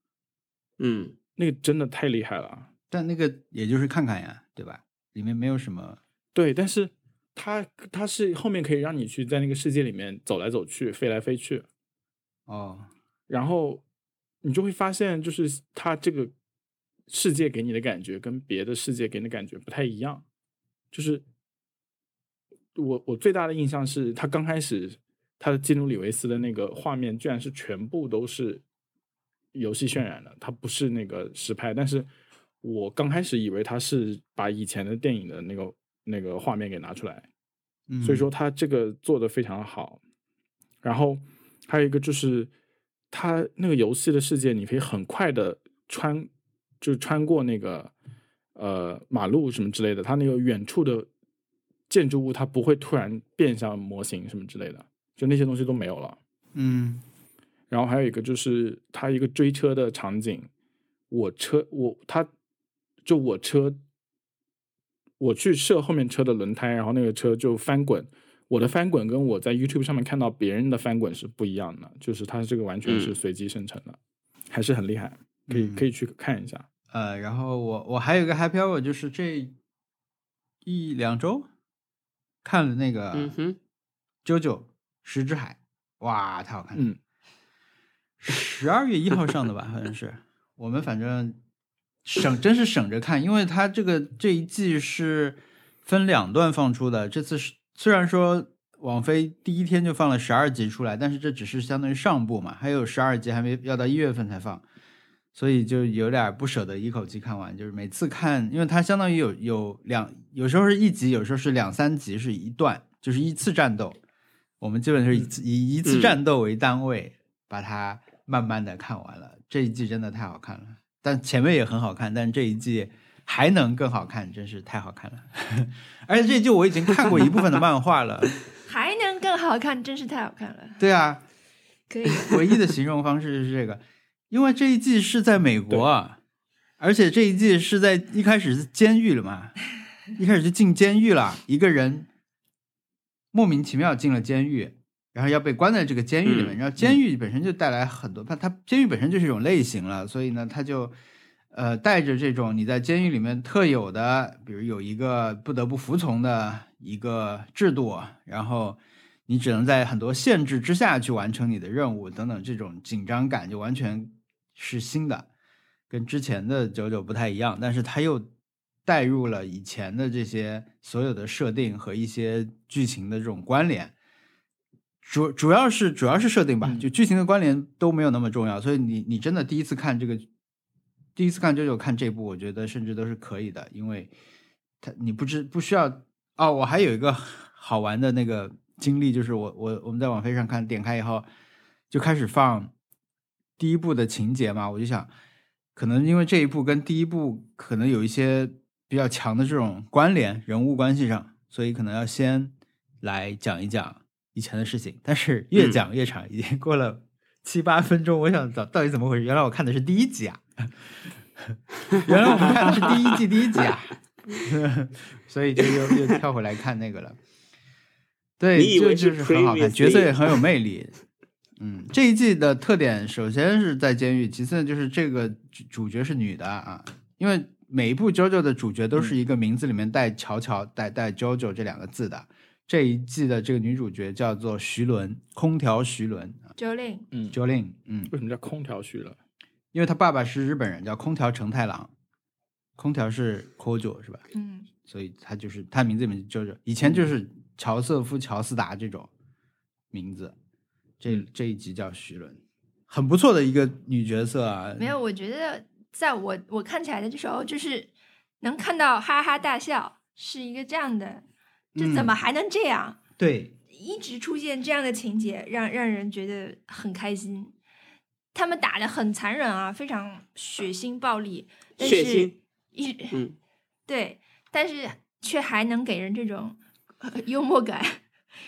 嗯，那个真的太厉害了。但那个也就是看看呀，对吧？里面没有什么。对，但是它它是后面可以让你去在那个世界里面走来走去、飞来飞去，哦，然后你就会发现，就是它这个世界给你的感觉跟别的世界给你的感觉不太一样。就是我我最大的印象是，它刚开始它的基努里维斯的那个画面居然是全部都是游戏渲染的，它不是那个实拍。但是我刚开始以为他是把以前的电影的那个那个画面给拿出来，嗯所以说他这个做的非常好。然后还有一个就是，他那个游戏的世界，你可以很快的穿，就穿过那个呃马路什么之类的，它那个远处的建筑物，它不会突然变向模型什么之类的，就那些东西都没有了。嗯然后还有一个就是他一个追车的场景，我车我它就我车，我去射后面车的轮胎，然后那个车就翻滚。我的翻滚跟我在 YouTube 上面看到别人的翻滚是不一样的，就是它这个完全是嗯随机生成的，还是很厉害，可以嗯可以去看一下。呃，然后我我还有一个 happy hour，就是这一两周看了那个嗯哼，《九九十之海》，哇，太好看了！嗯，十二月一号上的吧，好像是。我们反正省真是省着看，因为它这个这一季是分两段放出的。这次是虽然说网飞第一天就放了十二集出来，但是这只是相当于上部嘛，还有十二集还没要到一月份才放，所以就有点不舍得一口气看完。就是每次看，因为它相当于有有两，有时候是一集，有时候是两三集是一段，就是一次战斗。我们基本是以次以一次战斗为单位，把它慢慢的看完了。这一季真的太好看了，但前面也很好看，但这一季还能更好看，真是太好看了。而且这一季我已经看过一部分的漫画了，还能更好看，真是太好看了。对啊，可以，唯一的形容方式是这个，因为这一季是在美国，啊，而且这一季是在一开始是监狱了嘛，一开始就进监狱了，一个人莫名其妙进了监狱，然后要被关在这个监狱里面，嗯然后监狱本身就带来很多，它它监狱本身就是一种类型了，所以呢，它就呃带着这种你在监狱里面特有的，比如有一个不得不服从的一个制度，然后你只能在很多限制之下去完成你的任务等等，这种紧张感就完全是新的，跟之前的九九不太一样，但是它又带入了以前的这些所有的设定和一些剧情的这种关联。主主要是主要是设定吧，嗯就剧情的关联都没有那么重要，所以你你真的第一次看这个，第一次看九九看这部，我觉得甚至都是可以的，因为它你不知不需要哦。我还有一个好玩的那个经历，就是我我我们在网飞上看，点开以后就开始放第一部的情节嘛，我就想，可能因为这一部跟第一部可能有一些比较强的这种关联，人物关系上，所以可能要先来讲一讲以前的事情。但是越讲越长，已经过了七八分钟，我想到到底怎么回事？原来我看的是第一集啊！原来我们看的是第一季第一集啊！所以就又又跳回来看那个了。对，就是就是很好看，角色也很有魅力。嗯，这一季的特点，首先是在监狱，其次就是这个主主角是女的啊，因为每一部 JoJo 的主角都是一个名字里面带“乔乔”带带 JoJo 这两个字的。这一季的这个女主角叫做徐伦，空调徐伦 Jolin，，嗯，，Jolin，嗯，为什么叫空调徐伦？因为她爸爸是日本人，叫空调承太郎，空调是 Kojo 是吧？嗯，所以他就是他名字里面就是以前就是乔瑟夫·乔斯达这种名字，这这一集叫徐伦，很不错的一个女角色啊。没有，我觉得在我我看起来的时候，就是能看到哈哈大笑，是一个这样的，这怎嗯么还能这样？对，一直出现这样的情节，让让人觉得很开心。他们打的很残忍啊，非常血腥暴力，但是血腥一嗯，对，但是却还能给人这种、呃 幽默感，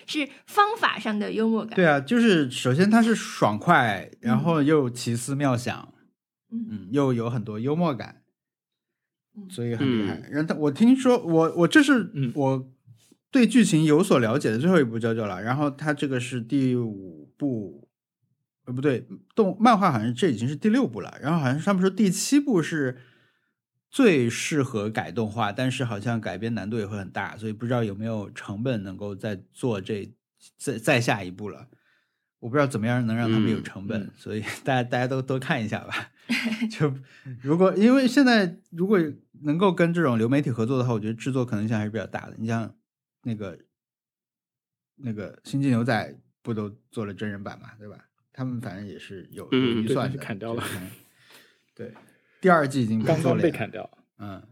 是方法上的幽默感。对啊，就是首先它是爽快，然后又奇思妙想，嗯嗯，又有很多幽默感，嗯所以很厉害嗯。然后他我听说，我我这是嗯我对剧情有所了解的最后一部《JoJo》了。然后它这个是第五部，呃，不对，动漫画好像这已经是第六部了。然后好像是他们说第七部是最适合改动画，但是好像改编难度也会很大，所以不知道有没有成本能够再做这再再下一步了。我不知道怎么样能让他们有嗯成本，嗯所以大家大家都多看一下吧。就如果因为现在如果能够跟这种流媒体合作的话，我觉得制作可能性还是比较大的。你像那个那个《星际牛仔》不都做了真人版嘛，对吧？他们反正也是有预算的，砍掉了 对，第二季已经刚刚做了被砍掉。嗯，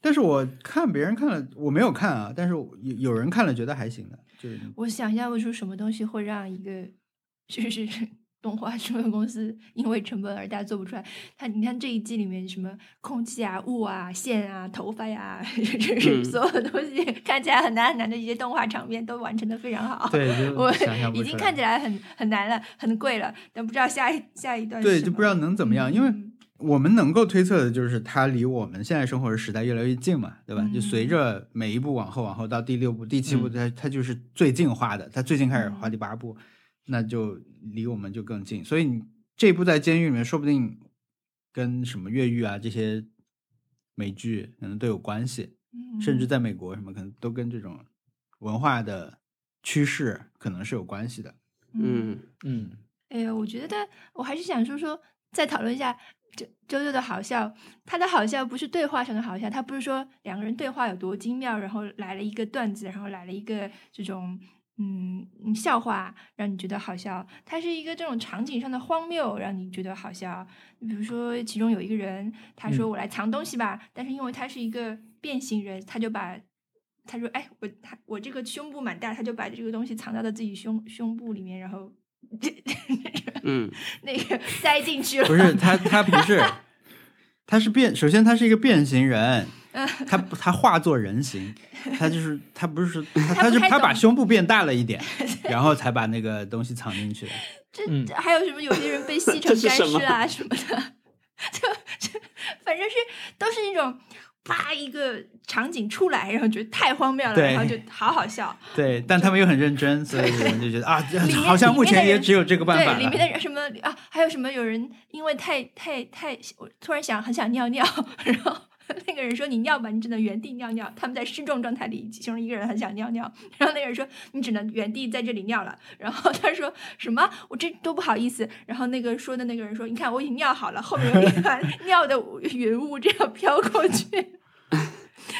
但是我看别人看了，我没有看啊，但是有有人看了觉得还行的，就是我想象不出什么东西会让一个就是动画制作公司因为成本而大做不出来。它你看这一季里面什么空气啊、雾啊、线啊、头发呀、就是嗯所有东西看起来很难很难的一些动画场面都完成的非常好。对，我已经看起来很很难了，很贵了，但不知道下一下一段对，就不知道能怎么样，因为嗯我们能够推测的就是它离我们现在生活的时代越来越近嘛，对吧？就随嗯着每一步往后往后到第六部、第七部，嗯它它就是最近画的，它最近开始画嗯第八部，那就离我们就更近。所以你这一部在监狱里面，说不定跟什么越狱啊这些美剧可能都有关系，甚至嗯在美国什么可能都跟这种文化的趋势可能是有关系的。嗯，嗯，哎呀，我觉得我还是想说说，再讨论一下周周周的好笑。他的好笑不是对话上的好笑，他不是说两个人对话有多精妙，然后来了一个段子，然后来了一个这种嗯嗯笑话让你觉得好笑，它是一个这种场景上的荒谬让你觉得好笑。比如说，其中有一个人，他说嗯我来藏东西吧，但是因为他是一个变形人，他就把他说哎我他我这个胸部蛮大，他就把这个东西藏到了自己胸胸部里面，然后 嗯 那个塞进去了。不是他，他不是，他是变。首先，他是一个变形人，他他化作人形，他就是他不是 他他就他把胸部变大了一点，然后才把那个东西藏进去的。这嗯这还有什么？有些人被吸成干尸啊什么的，就就反正是都是那种啪一个场景出来，然后觉得太荒谬了，然后就好好笑。对，但他们又很认真，所以我们就觉得啊，好像目前也只有这个办法对，里面。的人什么啊，还有什么有人因为太太太，我突然想很想尿尿，然后 那个人说你尿吧，你只能原地尿尿。他们在失重状态里，其中一个人很想尿尿，然后那个人说你只能原地在这里尿了。然后他说什么我这多不好意思。然后那个说的那个人说你看我已经尿好了，后面有一团 尿的云雾这样飘过去。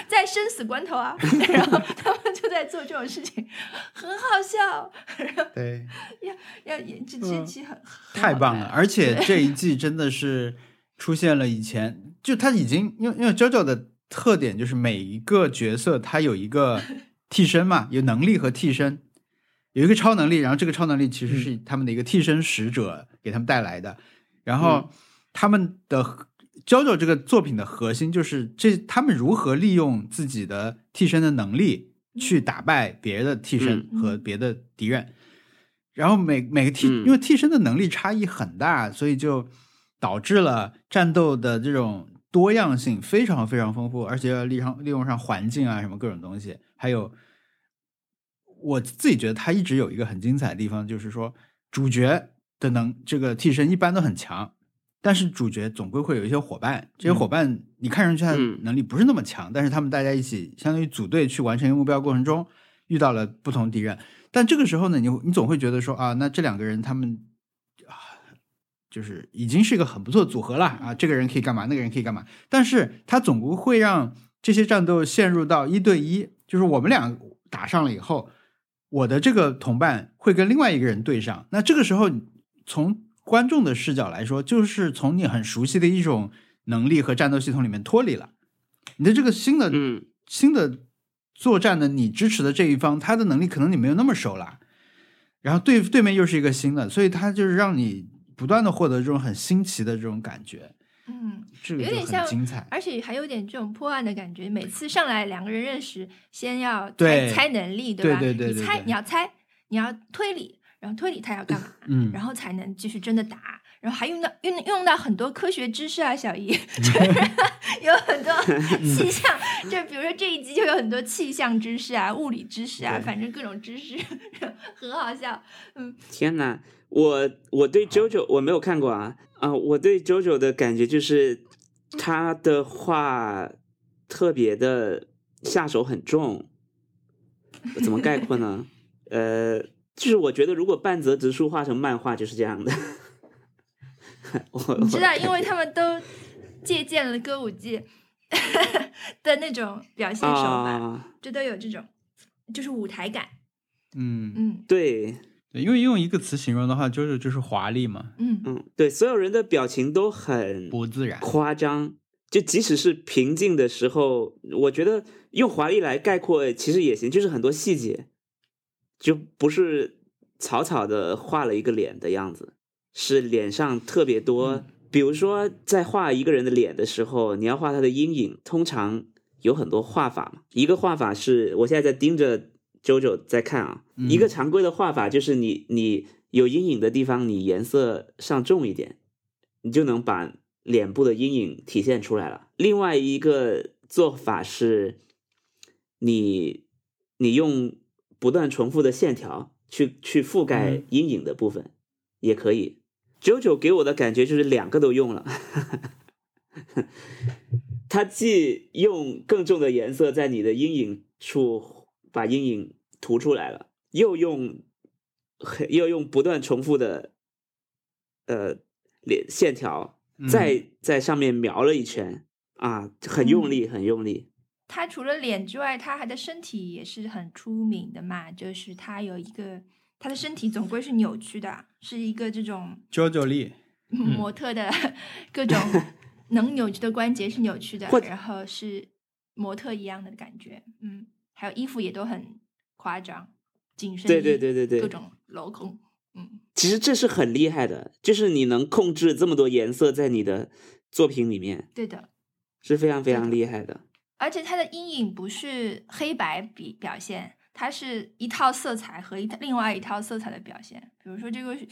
在生死关头啊，然后他们就在做这种事情，很好笑。对，要演这这期很、太棒了！而且这一季真的是出现了以前就他已经因为因为 JoJo 的特点就是每一个角色他有一个 替身嘛，有能力和替身，有一个超能力，然后这个超能力其实是他们的一个替身使者给他们带来的，然后他们的。JoJo 这个作品的核心就是这，他们如何利用自己的替身的能力去打败别的替身嗯。和别的敌人，然后每每个替，嗯。因为替身的能力差异很大，所以就导致了战斗的这种多样性非常非常丰富，而且要利用利用上环境啊什么各种东西，还有我自己觉得它一直有一个很精彩的地方，就是说主角的能这个替身一般都很强，但是主角总归会有一些伙伴，这些伙伴你看上去他嗯。能力不是那么强，但是他们大家一起相当于组队去完成一个目标过程中遇到了不同敌人，但这个时候呢，你你总会觉得说啊，那这两个人他们啊，就是已经是一个很不错的组合了啊，这个人可以干嘛，那个人可以干嘛，但是他总不会让这些战斗陷入到一对一，就是我们俩打上了以后，我的这个同伴会跟另外一个人对上，那这个时候从观众的视角来说，就是从你很熟悉的一种能力和战斗系统里面脱离了，你的这个新的嗯。新的作战的你支持的这一方，他的能力可能你没有那么熟了，然后对对面又是一个新的，所以他就是让你不断的获得这种很新奇的这种感觉，嗯，这个有点像精彩。而且还有点这种破案的感觉。每次上来两个人认识，先要猜对猜能力，对吧？对对对你猜你要猜，你要推理，然后推理他要干嘛，嗯，然后才能继续真的打。然后还用到用用到很多科学知识啊，小姨，就是有很多气象，就比如说这一集就有很多气象知识啊、物理知识啊，反正各种知识，很好笑。嗯，天呐，我我对 JoJo 我没有看过啊啊、我对 JoJo 的感觉就是他的画特别的下手很重，怎么概括呢？呃，就是我觉得如果半泽直树画成漫画就是这样的。我知道，因为他们都借鉴了歌舞伎 的那种表现手法，啊，这都有这种就是舞台感。嗯，嗯对，对，因为用一个词形容的话，就是就是华丽嘛，嗯嗯，对，所有人的表情都很不自然。夸张。就即使是平静的时候，我觉得用华丽来概括其实也行，就是很多细节，就不是草草的画了一个脸的样子，是脸上特别多。比如说，在画一个人的脸的时候，你要画他的阴影，通常有很多画法嘛。一个画法是我现在在盯着 JoJo 在看啊，嗯一个常规的画法就是你你有阴影的地方，你颜色上重一点，你就能把脸部的阴影体现出来了。另外一个做法是，你你用不断重复的线条去去覆盖嗯阴影的部分，也可以。JoJo 给我的感觉就是两个都用了，他既用更重的颜色在你的阴影处把阴影涂出来了，又用又用不断重复的呃脸线条嗯再在上面描了一圈啊，很用力，很用力。他除了脸之外，他还的身体也是很出名的嘛，就是他有一个他的身体总归是扭曲的，是一个这种 JoJo 丽，模特的各种 能扭曲的关节是扭曲的或，然后是模特一样的感觉，嗯，还有衣服也都很夸张，紧身对对对对对各种镂空，嗯，其实这是很厉害的，就是你能控制这么多颜色在你的作品里面，对的。是非常非常厉害的。而且它的阴影不是黑白比表现，它是一套色彩和一套另外一套色彩的表现。比如说这个是，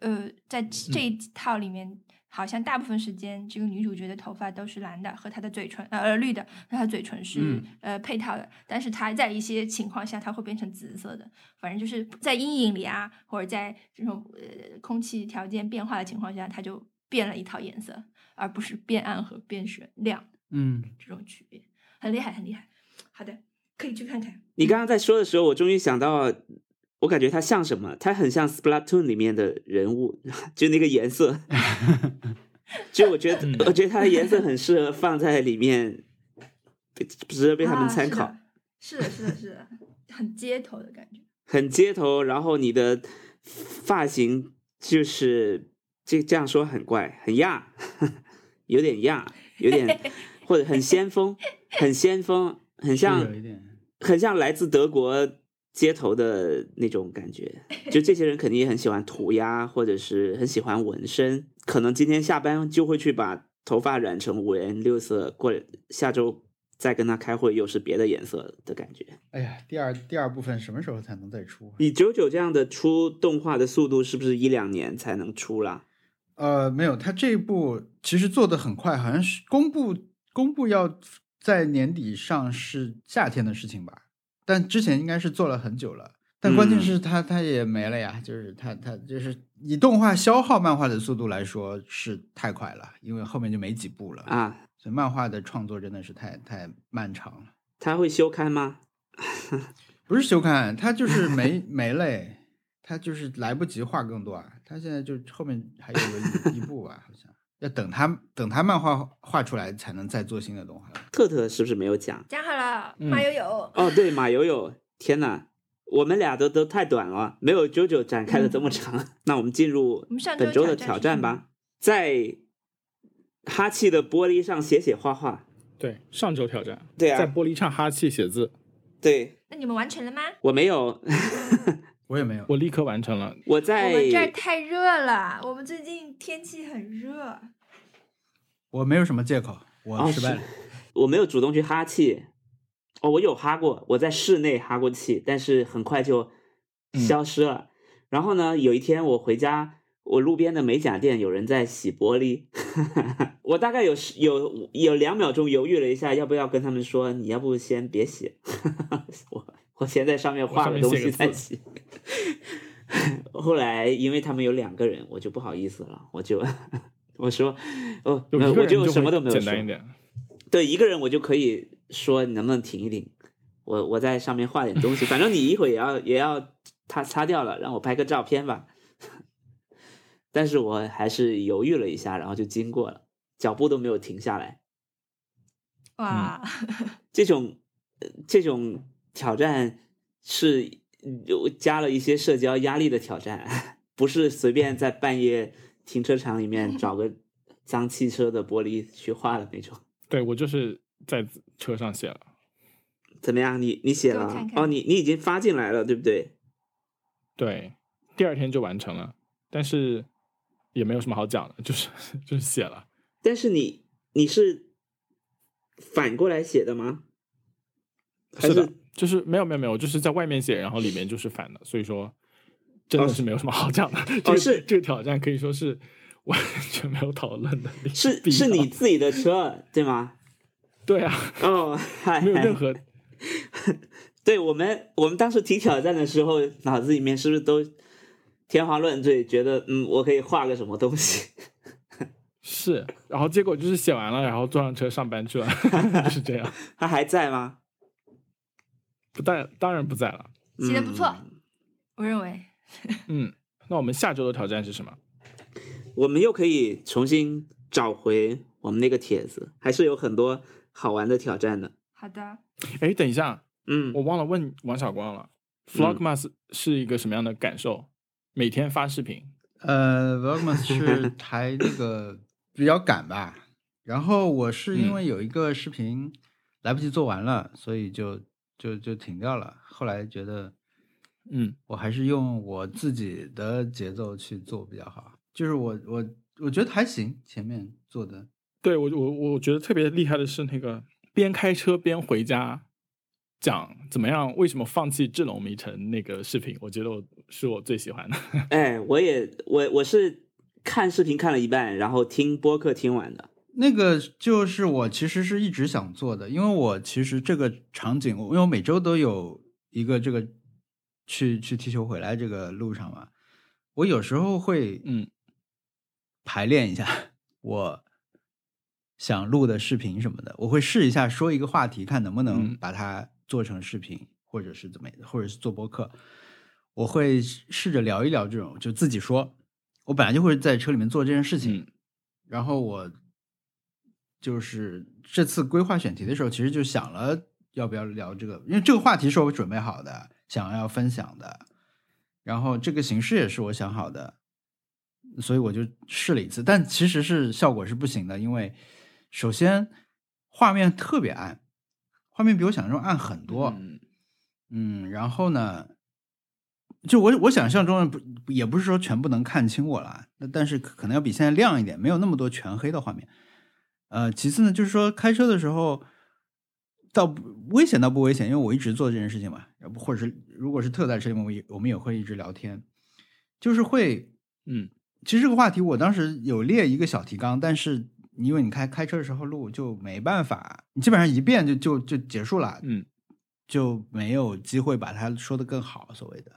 呃，在这一套里面，好像大部分时间这个女主角的头发都是蓝的，和她的嘴唇呃呃绿的，和她嘴唇是、嗯呃配套的。但是她在一些情况下，它会变成紫色的。反正就是在阴影里啊，或者在这种呃空气条件变化的情况下，它就变了一套颜色，而不是变暗和变雪亮。嗯，这种区别，很厉害，很厉害。好的，可以去看看。你刚刚在说的时候，我终于想到，我感觉他像什么？他很像 Splatoon 里面的人物，就那个颜色。就我觉得，我觉得它的颜色很适合放在里面，值得被他们啊参考。是的，是的，是的，是的，很街头的感觉。很街头，然后你的发型就是这这样说很怪，很亚，有点亚，有点或者很先锋，很先锋，很像很像来自德国街头的那种感觉。就这些人肯定也很喜欢涂鸦，或者是很喜欢纹身，可能今天下班就会去把头发染成五颜六色，过下周再跟他开会又是别的颜色的感觉。哎呀，第二第二部分什么时候才能再出？以九九这样的出动画的速度，是不是一两年才能出啦？呃，没有，他这一部其实做的很快，好像是公布公布要在年底上是夏天的事情吧，但之前应该是做了很久了。但关键嗯是他他也没了呀，就是他他就是以动画消耗漫画的速度来说是太快了，因为后面就没几部了，啊，所以漫画的创作真的是太太漫长了。他会休刊吗？不是休刊，他就是没没嘞，他就是来不及画更多啊。他现在就后面还有个一一部吧，好像要等他等他漫画画出来才能再做新的动画。特特是不是没有讲？讲好了，嗯马友友，哦，对，马友友，天哪，我们俩都都太短了，没有九九展开的这么长。那我们进入上周本周的挑战吧，在哈气的玻璃上写写画画。对，上周挑战，对啊在玻璃上哈气写字，对那你们完成了吗？我没有，我也没有，我立刻完成了。我在我们这儿太热了，我们最近天气很热。我没有什么借口，我失败了。我没有主动去哈气，哦，我有哈过，我在室内哈过气，但是很快就消失了。然后呢，有一天我回家，我路边的美甲店有人在洗玻璃，我大概有十有有两秒钟犹豫了一下，要不要跟他们说，你要不先别洗，我我先在上面画个东西再洗。后来因为他们有两个人，我就不好意思了，我就我说哦，我就什么都没有说简单一。点。对，一个人我就可以说你能不能停一停，我我在上面画点东西，反正你一会儿也要也要他擦掉了，让我拍个照片吧。但是我还是犹豫了一下，然后就经过了，脚步都没有停下来。哇，这种呃这种挑战是有加了一些社交压力的挑战，不是随便在半夜停车场里面找个脏汽车的玻璃去画的那种。对我就是在车上写了，怎么样？你你写了啊看看哦，你你已经发进来了，对不对？对，第二天就完成了，但是也没有什么好讲的，就是 就是写了。但是你你是反过来写的吗？还是的，就是没有没有没有，就是在外面写，然后里面就是反的，所以说真的是没有什么好讲的。这个是这个挑战可以说是完全没有讨论的是是你自己的车对吗？对啊，哦，嗨，没有任何对我们我们当时提挑战的时候，脑子里面是不是都天花乱坠，觉得嗯，我可以画个什么东西？是，然后结果就是写完了，然后坐上车上班去了，就是这样。他还在吗？不但当然不在了。写的不错嗯我认为 嗯，那我们下周的挑战是什么？我们又可以重新找回我们那个帖子，还是有很多好玩的挑战的。好的，哎，等一下，嗯，我忘了问王小光了，Vlogmas 是一个什么样的感受？每天发视频，呃，Vlogmas 是还那个比较赶吧，然后我是因为有一个视频来不及做完了，所以就就就停掉了。后来觉得嗯我还是用我自己的节奏去做比较好，就是我我我觉得还行，前面做的对我我我觉得特别厉害的是那个边开车边回家讲怎么样，为什么放弃智龙迷城那个视频，我觉得我是我最喜欢的。哎，我也我我是看视频看了一半，然后听播客听完的。那个就是我其实是一直想做的，因为我其实这个场景，因为我每周都有一个这个去去踢球回来这个路上嘛，我有时候会嗯。排练一下我想录的视频什么的，我会试一下说一个话题，看能不能嗯。把它做成视频，或者是怎么，或者是做播客，我会试着聊一聊这种，就自己说，我本来就会在车里面做这件事情，嗯。然后我就是这次规划选题的时候，其实就想了要不要聊这个，因为这个话题是我准备好的，想要分享的，然后这个形式也是我想好的，所以我就试了一次，但其实是效果是不行的，因为首先画面特别暗，画面比我想象中暗很多，嗯。嗯，然后呢，就我我想象中的不也不是说全部能看清我了，那但是可可能要比现在亮一点，没有那么多全黑的画面。呃，其次呢，就是说开车的时候，倒不危险倒不危险，因为我一直做这件事情嘛，要不或者是如果是特在车里面，我也我们也会一直聊天，就是会嗯其实这个话题我当时有列一个小提纲，但是因为你开开车的时候录就没办法，你基本上一遍就就就结束了，嗯就没有机会把它说的更好，所谓的。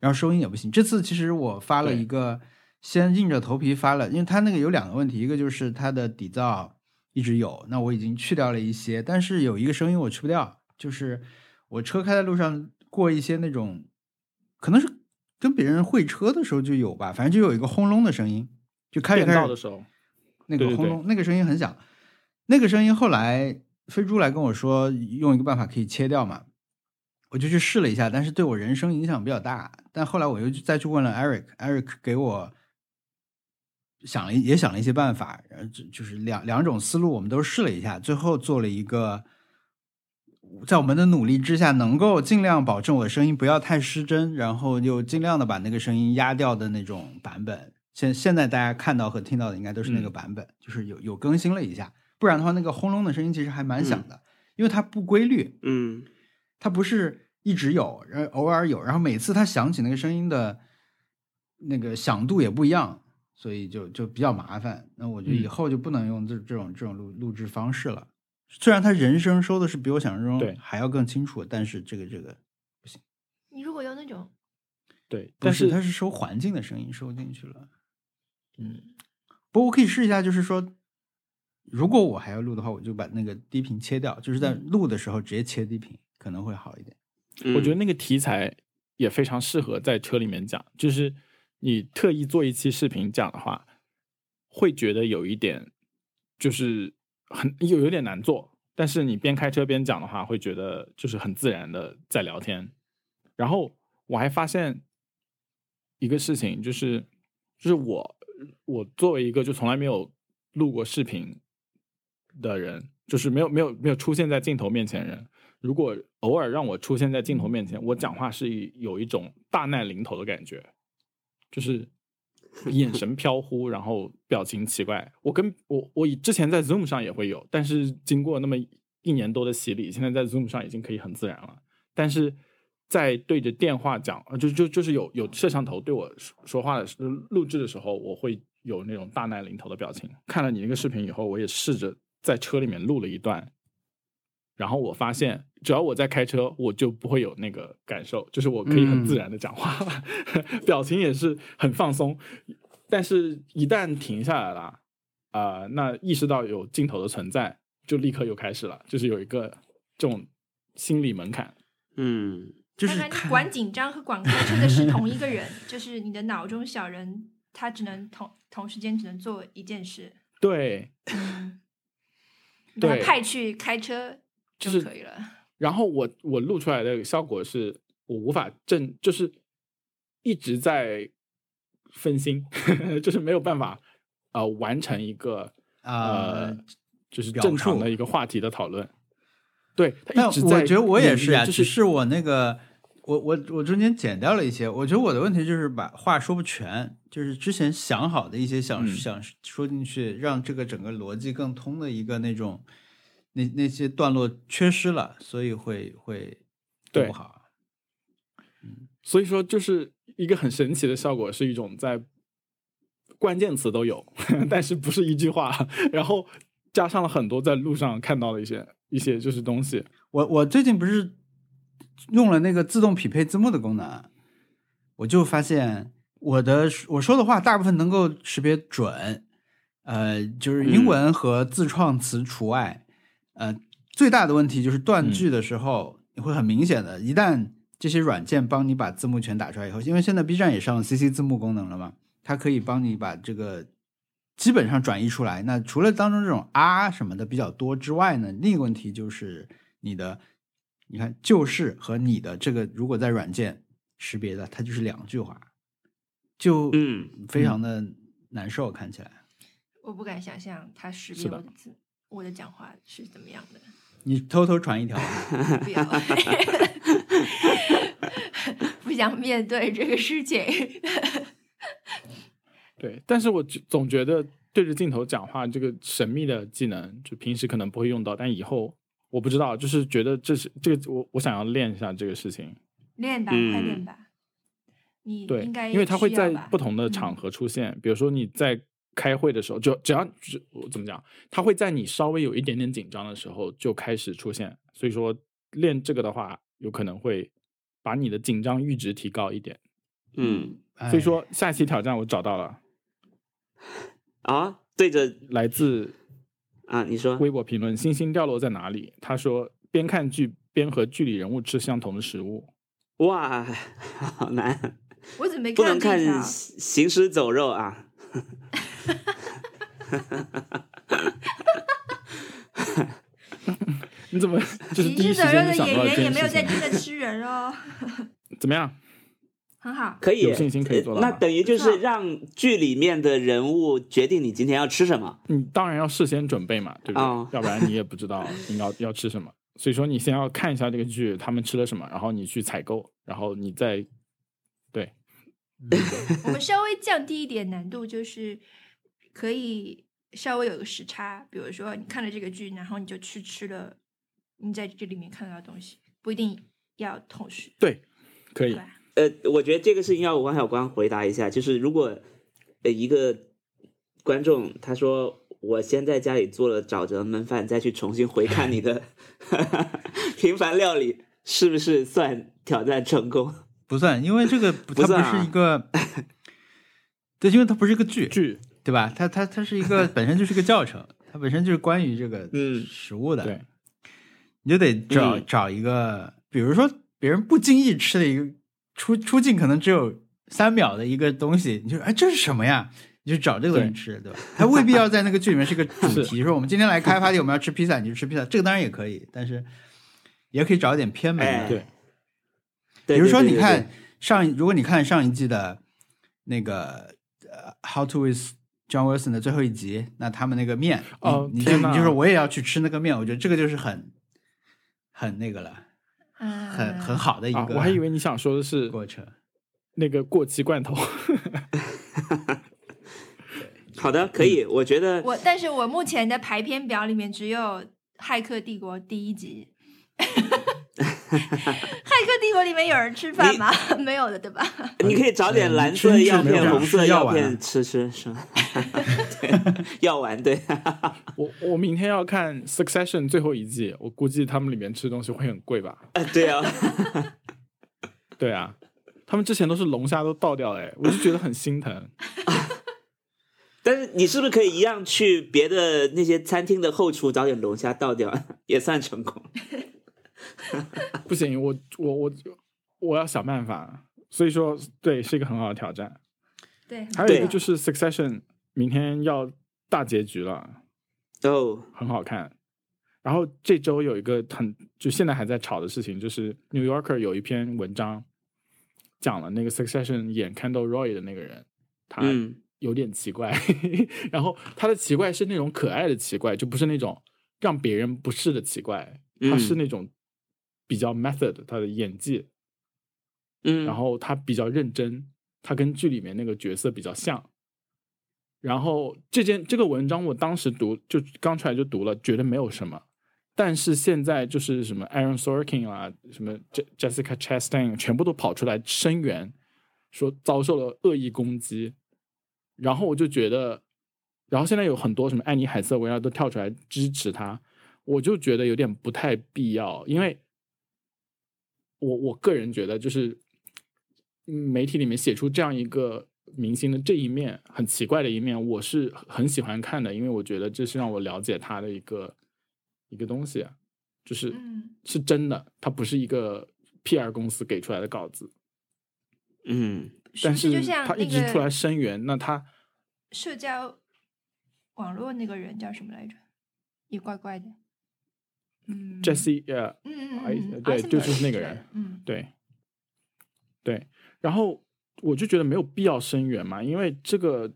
然后收音也不行。这次其实我发了一个，先硬着头皮发了，因为它那个有两个问题，一个就是它的底噪一直有，那我已经去掉了一些，但是有一个声音我去不掉，就是我车开在路上过一些那种，可能是跟别人会车的时候就有吧，反正就有一个轰隆的声音，就开着开着道的时候，那个轰隆，那个声音很响。那个声音后来飞猪来跟我说，用一个办法可以切掉嘛，我就去试了一下，但是对我人生影响比较大。但后来我又再去问了 Eric，Eric 给我想了也想了一些办法，然后就就是两两种思路，我们都试了一下，最后做了一个。在我们的努力之下，能够尽量保证我的声音不要太失真，然后又尽量的把那个声音压掉的那种版本。现现在大家看到和听到的应该都是那个嗯版本，就是有有更新了一下，不然的话那个轰隆的声音其实还蛮响的，因为它不规律，嗯它不是一直有，然后偶尔有，然后每次它响起那个声音的那个响度也不一样，所以就就比较麻烦。那我觉得以嗯后就不能用这这种这种录录制方式了。虽然他人声收的是比我想象对中还要更清楚，但是这个这个不行你如果用那种，对，但是它是收环境的声音收进去了。嗯不过我可以试一下，就是说，如果我还要录的话，我就把那个低频切掉，就是在录的时候直接切低频，可能会好一点。嗯，我觉得那个题材也非常适合在车里面讲，就是你特意做一期视频讲的话，会觉得有一点就是很有有点难做，但是你边开车边讲的话，会觉得就是很自然的在聊天。然后我还发现一个事情，就是就是我我作为一个就从来没有录过视频的人，就是没有没有没有出现在镜头面前人，如果偶尔让我出现在镜头面前，我讲话是有一种大难临头的感觉，就是眼神飘忽，然后表情奇怪。我跟我我以之前在 Zoom 上也会有，但是经过那么一年多的洗礼，现在在 Zoom 上已经可以很自然了。但是在对着电话讲，就就就是有有摄像头对我说说话的时录制的时候，我会有那种大难临头的表情。看了你那个视频以后，我也试着在车里面录了一段，然后我发现，只要我在开车，我就不会有那个感受，就是我可以很自然的讲话，表情也是很放松。但是，一旦停下来了，啊、那意识到有镜头的存在，就立刻又开始了，就是有一个这种心理门槛。嗯就是你管紧张和管开车的是同一个人，就是你的脑中小人，他只能同同时间只能做一件事。对，嗯，把他对派去开车，就是可以了。然后我我录出来的效果是我无法正，就是一直在分心，就是没有办法呃完成一个呃啊就是正常的一个话题的讨论。对，他但一直在我觉得我也是啊，就只是我那个，我我我中间剪掉了一些。我觉得我的问题就是把话说不全，就是之前想好的一些想、嗯想说进去，让这个整个逻辑更通的一个那种，那那些段落缺失了，所以会会对不好。所以说就是一个很神奇的效果，是一种在关键词都有，但是不是一句话，然后加上了很多在路上看到的一些一些就是东西。我我最近不是用了那个自动匹配字幕的功能，我就发现我的我说的话大部分能够识别准，呃，就是英文和自创词除外。呃，最大的问题就是断句的时候，你会很明显的，一旦这些软件帮你把字幕全打出来以后，因为现在 B 站也上了 CC 字幕功能了嘛，它可以帮你把这个基本上转移出来。那除了当中这种啊什么的比较多之外呢，另一个问题就是你的，你看就是和你的这个，如果在软件识别的，它就是两句话，就嗯非常的难受，看起来。我不敢想象它识别我的字，我的讲话是怎么样的。你偷偷传一条，不要，不想面对这个事情。对，但是我觉总觉得对着镜头讲话这个神秘的技能，就平时可能不会用到，但以后我不知道，就是觉得这是这个我我想要练一下这个事情。练吧，嗯快练吧。你对应该，因为它会在不同的场嗯合出现，比如说你在开会的时候，就只要只我怎么讲，他会在你稍微有一点点紧张的时候就开始出现。所以说练这个的话，有可能会把你的紧张阈值提高一点。嗯所以说下一期挑战我找到了，啊，对着来自啊，你说微博评论“星星掉落在哪里”，他说边看剧边和剧里人物吃相同的食物。哇，好难，我怎么没不能看行尸走肉啊。你怎么就是第一时行尸走肉间就想到的演员也没有在真的吃人哦，怎么样？很好。可以，有信心可以做到那等于就是让剧里面的人物决定你今天要吃什么。你当然要事先准备嘛，对不对？哦要不然你也不知道你要要吃什么。所以说你先要看一下这个剧他们吃了什么，然后你去采购，然后你再对我们稍微降低一点难度，就是可以稍微有个时差，比如说你看了这个剧，然后你就去吃了你在这里面看到的东西，不一定要同时，对，可以？呃，我觉得这个事情要王小光回答一下，就是如果呃一个观众他说我先在家里做了沼泽焖饭，再去重新回看你的 平凡料理，是不是算挑战成功？不算，因为这个不它不是一个，对，因为它不是一个剧，剧对吧？它它它是一个 本身就是个教程，它本身就是关于这个嗯食物的，对，你就得找、嗯找一个，比如说别人不经意吃的一个出出镜可能只有三秒的一个东西，你就哎这是什么呀？你就找这个东西对吃，对吧？它未必要在那个剧里面是个主 题，说我们今天来开 party，我们要吃披萨，你就吃披萨，这个当然也可以，但是也可以找一点偏门的，哎对对比如说，你看上一，如果你看上一季的那个呃《How to with John Wilson》的最后一集，那他们那个面，哦你就你就说我也要去吃那个面，我觉得这个就是很很那个了，嗯，很很好的一啊，个我还以为你想说的是过程。那个过期罐头。好的，可以，我觉得我，但是我目前的排片表里面只有《骇客帝国》第一集。骇客帝国里面有人吃饭吗？没有的，对吧？你可以找点嗯蓝色药片、红色药吃药丸片吃吃是吧？对，药丸对，我我明天要看《Succession》最后一季，我估计他们里面吃东西会很贵吧？对啊，对啊，他们之前都是龙虾都倒掉了，哎，我就觉得很心疼。但是你是不是可以一样去别的那些餐厅的后厨找点龙虾倒掉，也算成功？不行，我我我我要想办法。所以说，对，是一个很好的挑战。对，还有一个就是《Succession》明天要大结局了，哦，很好看。然后这周有一个很就现在还在吵的事情，就是《New Yorker》有一篇文章讲了那个《Succession》演 Kendall Roy 的那个人，他嗯有点奇怪，然后他的奇怪是那种可爱的奇怪，就不是那种让别人不适的奇怪，他是嗯那种比较 method 他的演技，嗯，然后他比较认真，他跟剧里面那个角色比较像。然后这件这个文章我当时读就刚出来就读了，觉得没有什么。但是现在就是什么 Aaron Sorkin 啊，什么 Je- Jessica Chastain 全部都跑出来声援，说遭受了恶意攻击。然后我就觉得，然后现在有很多什么安妮海瑟薇啊都跳出来支持他，我就觉得有点不太必要，因为我我个人觉得就是嗯媒体里面写出这样一个明星的这一面很奇怪的一面，我是很喜欢看的，因为我觉得这是让我了解他的一个一个东西啊，就是嗯是真的，他不是一个 PR 公司给出来的稿子，嗯但是就像他一直出来声援，那他社交网络那个人叫什么来着？也怪怪的。嗯 Jesse 呃嗯嗯哎嗯嗯，对 Eisenberg，就是那个人嗯对，对，然后我就觉得没有必要声援嘛，因为这个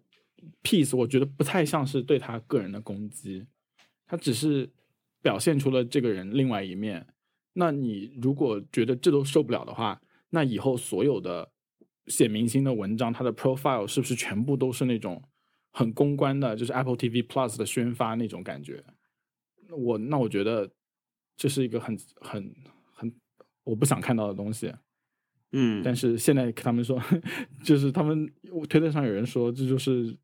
piece 我觉得不太像是对他个人的攻击，他只是表现出了这个人另外一面。那你如果觉得这都受不了的话，那以后所有的写明星的文章，他的 profile 是不是全部都是那种很公关的，就是 Apple TV Plus 的宣发那种感觉？那我那我觉得这是一个很很很我不想看到的东西。嗯，但是现在他们说，就是他们推特上有人说，这就是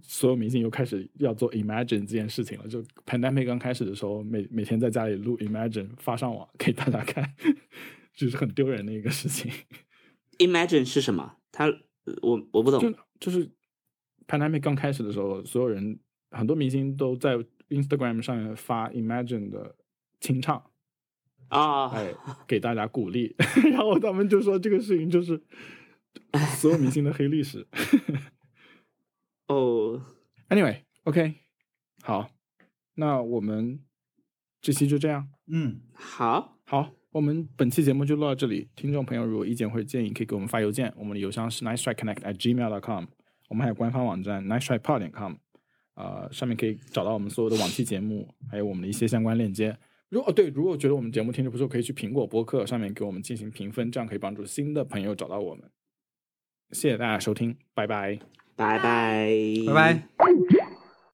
所有明星又开始要做 Imagine 这件事情了。就 Pandemic 刚开始的时候，每每天在家里录 Imagine 发上网给大家看，就是很丢人的一个事情。Imagine 是什么？他我我不懂就就是 Pandemic 刚开始的时候，所有人很多明星都在 Instagram 上面发 Imagine 的清唱，啊，哎，给大家鼓励。然后他们就说这个事情就是 所有明星的黑历史。哦，Anyway，OK，、好，那我们这期就这样。嗯，好，好，我们本期节目就录到这里。听众朋友如果意见或者建议，可以给我们发邮件，我们的邮箱是 nice try connect at gmail dot com。我们还有官方网站 nice try pod 点 com，呃，上面可以找到我们所有的往期节目，还有我们的一些相关链接。如果对，如果觉得我们节目听着不错，可以去苹果播客上面给我们进行评分，这样可以帮助新的朋友找到我们。谢谢大家收听，拜拜。拜拜，拜拜。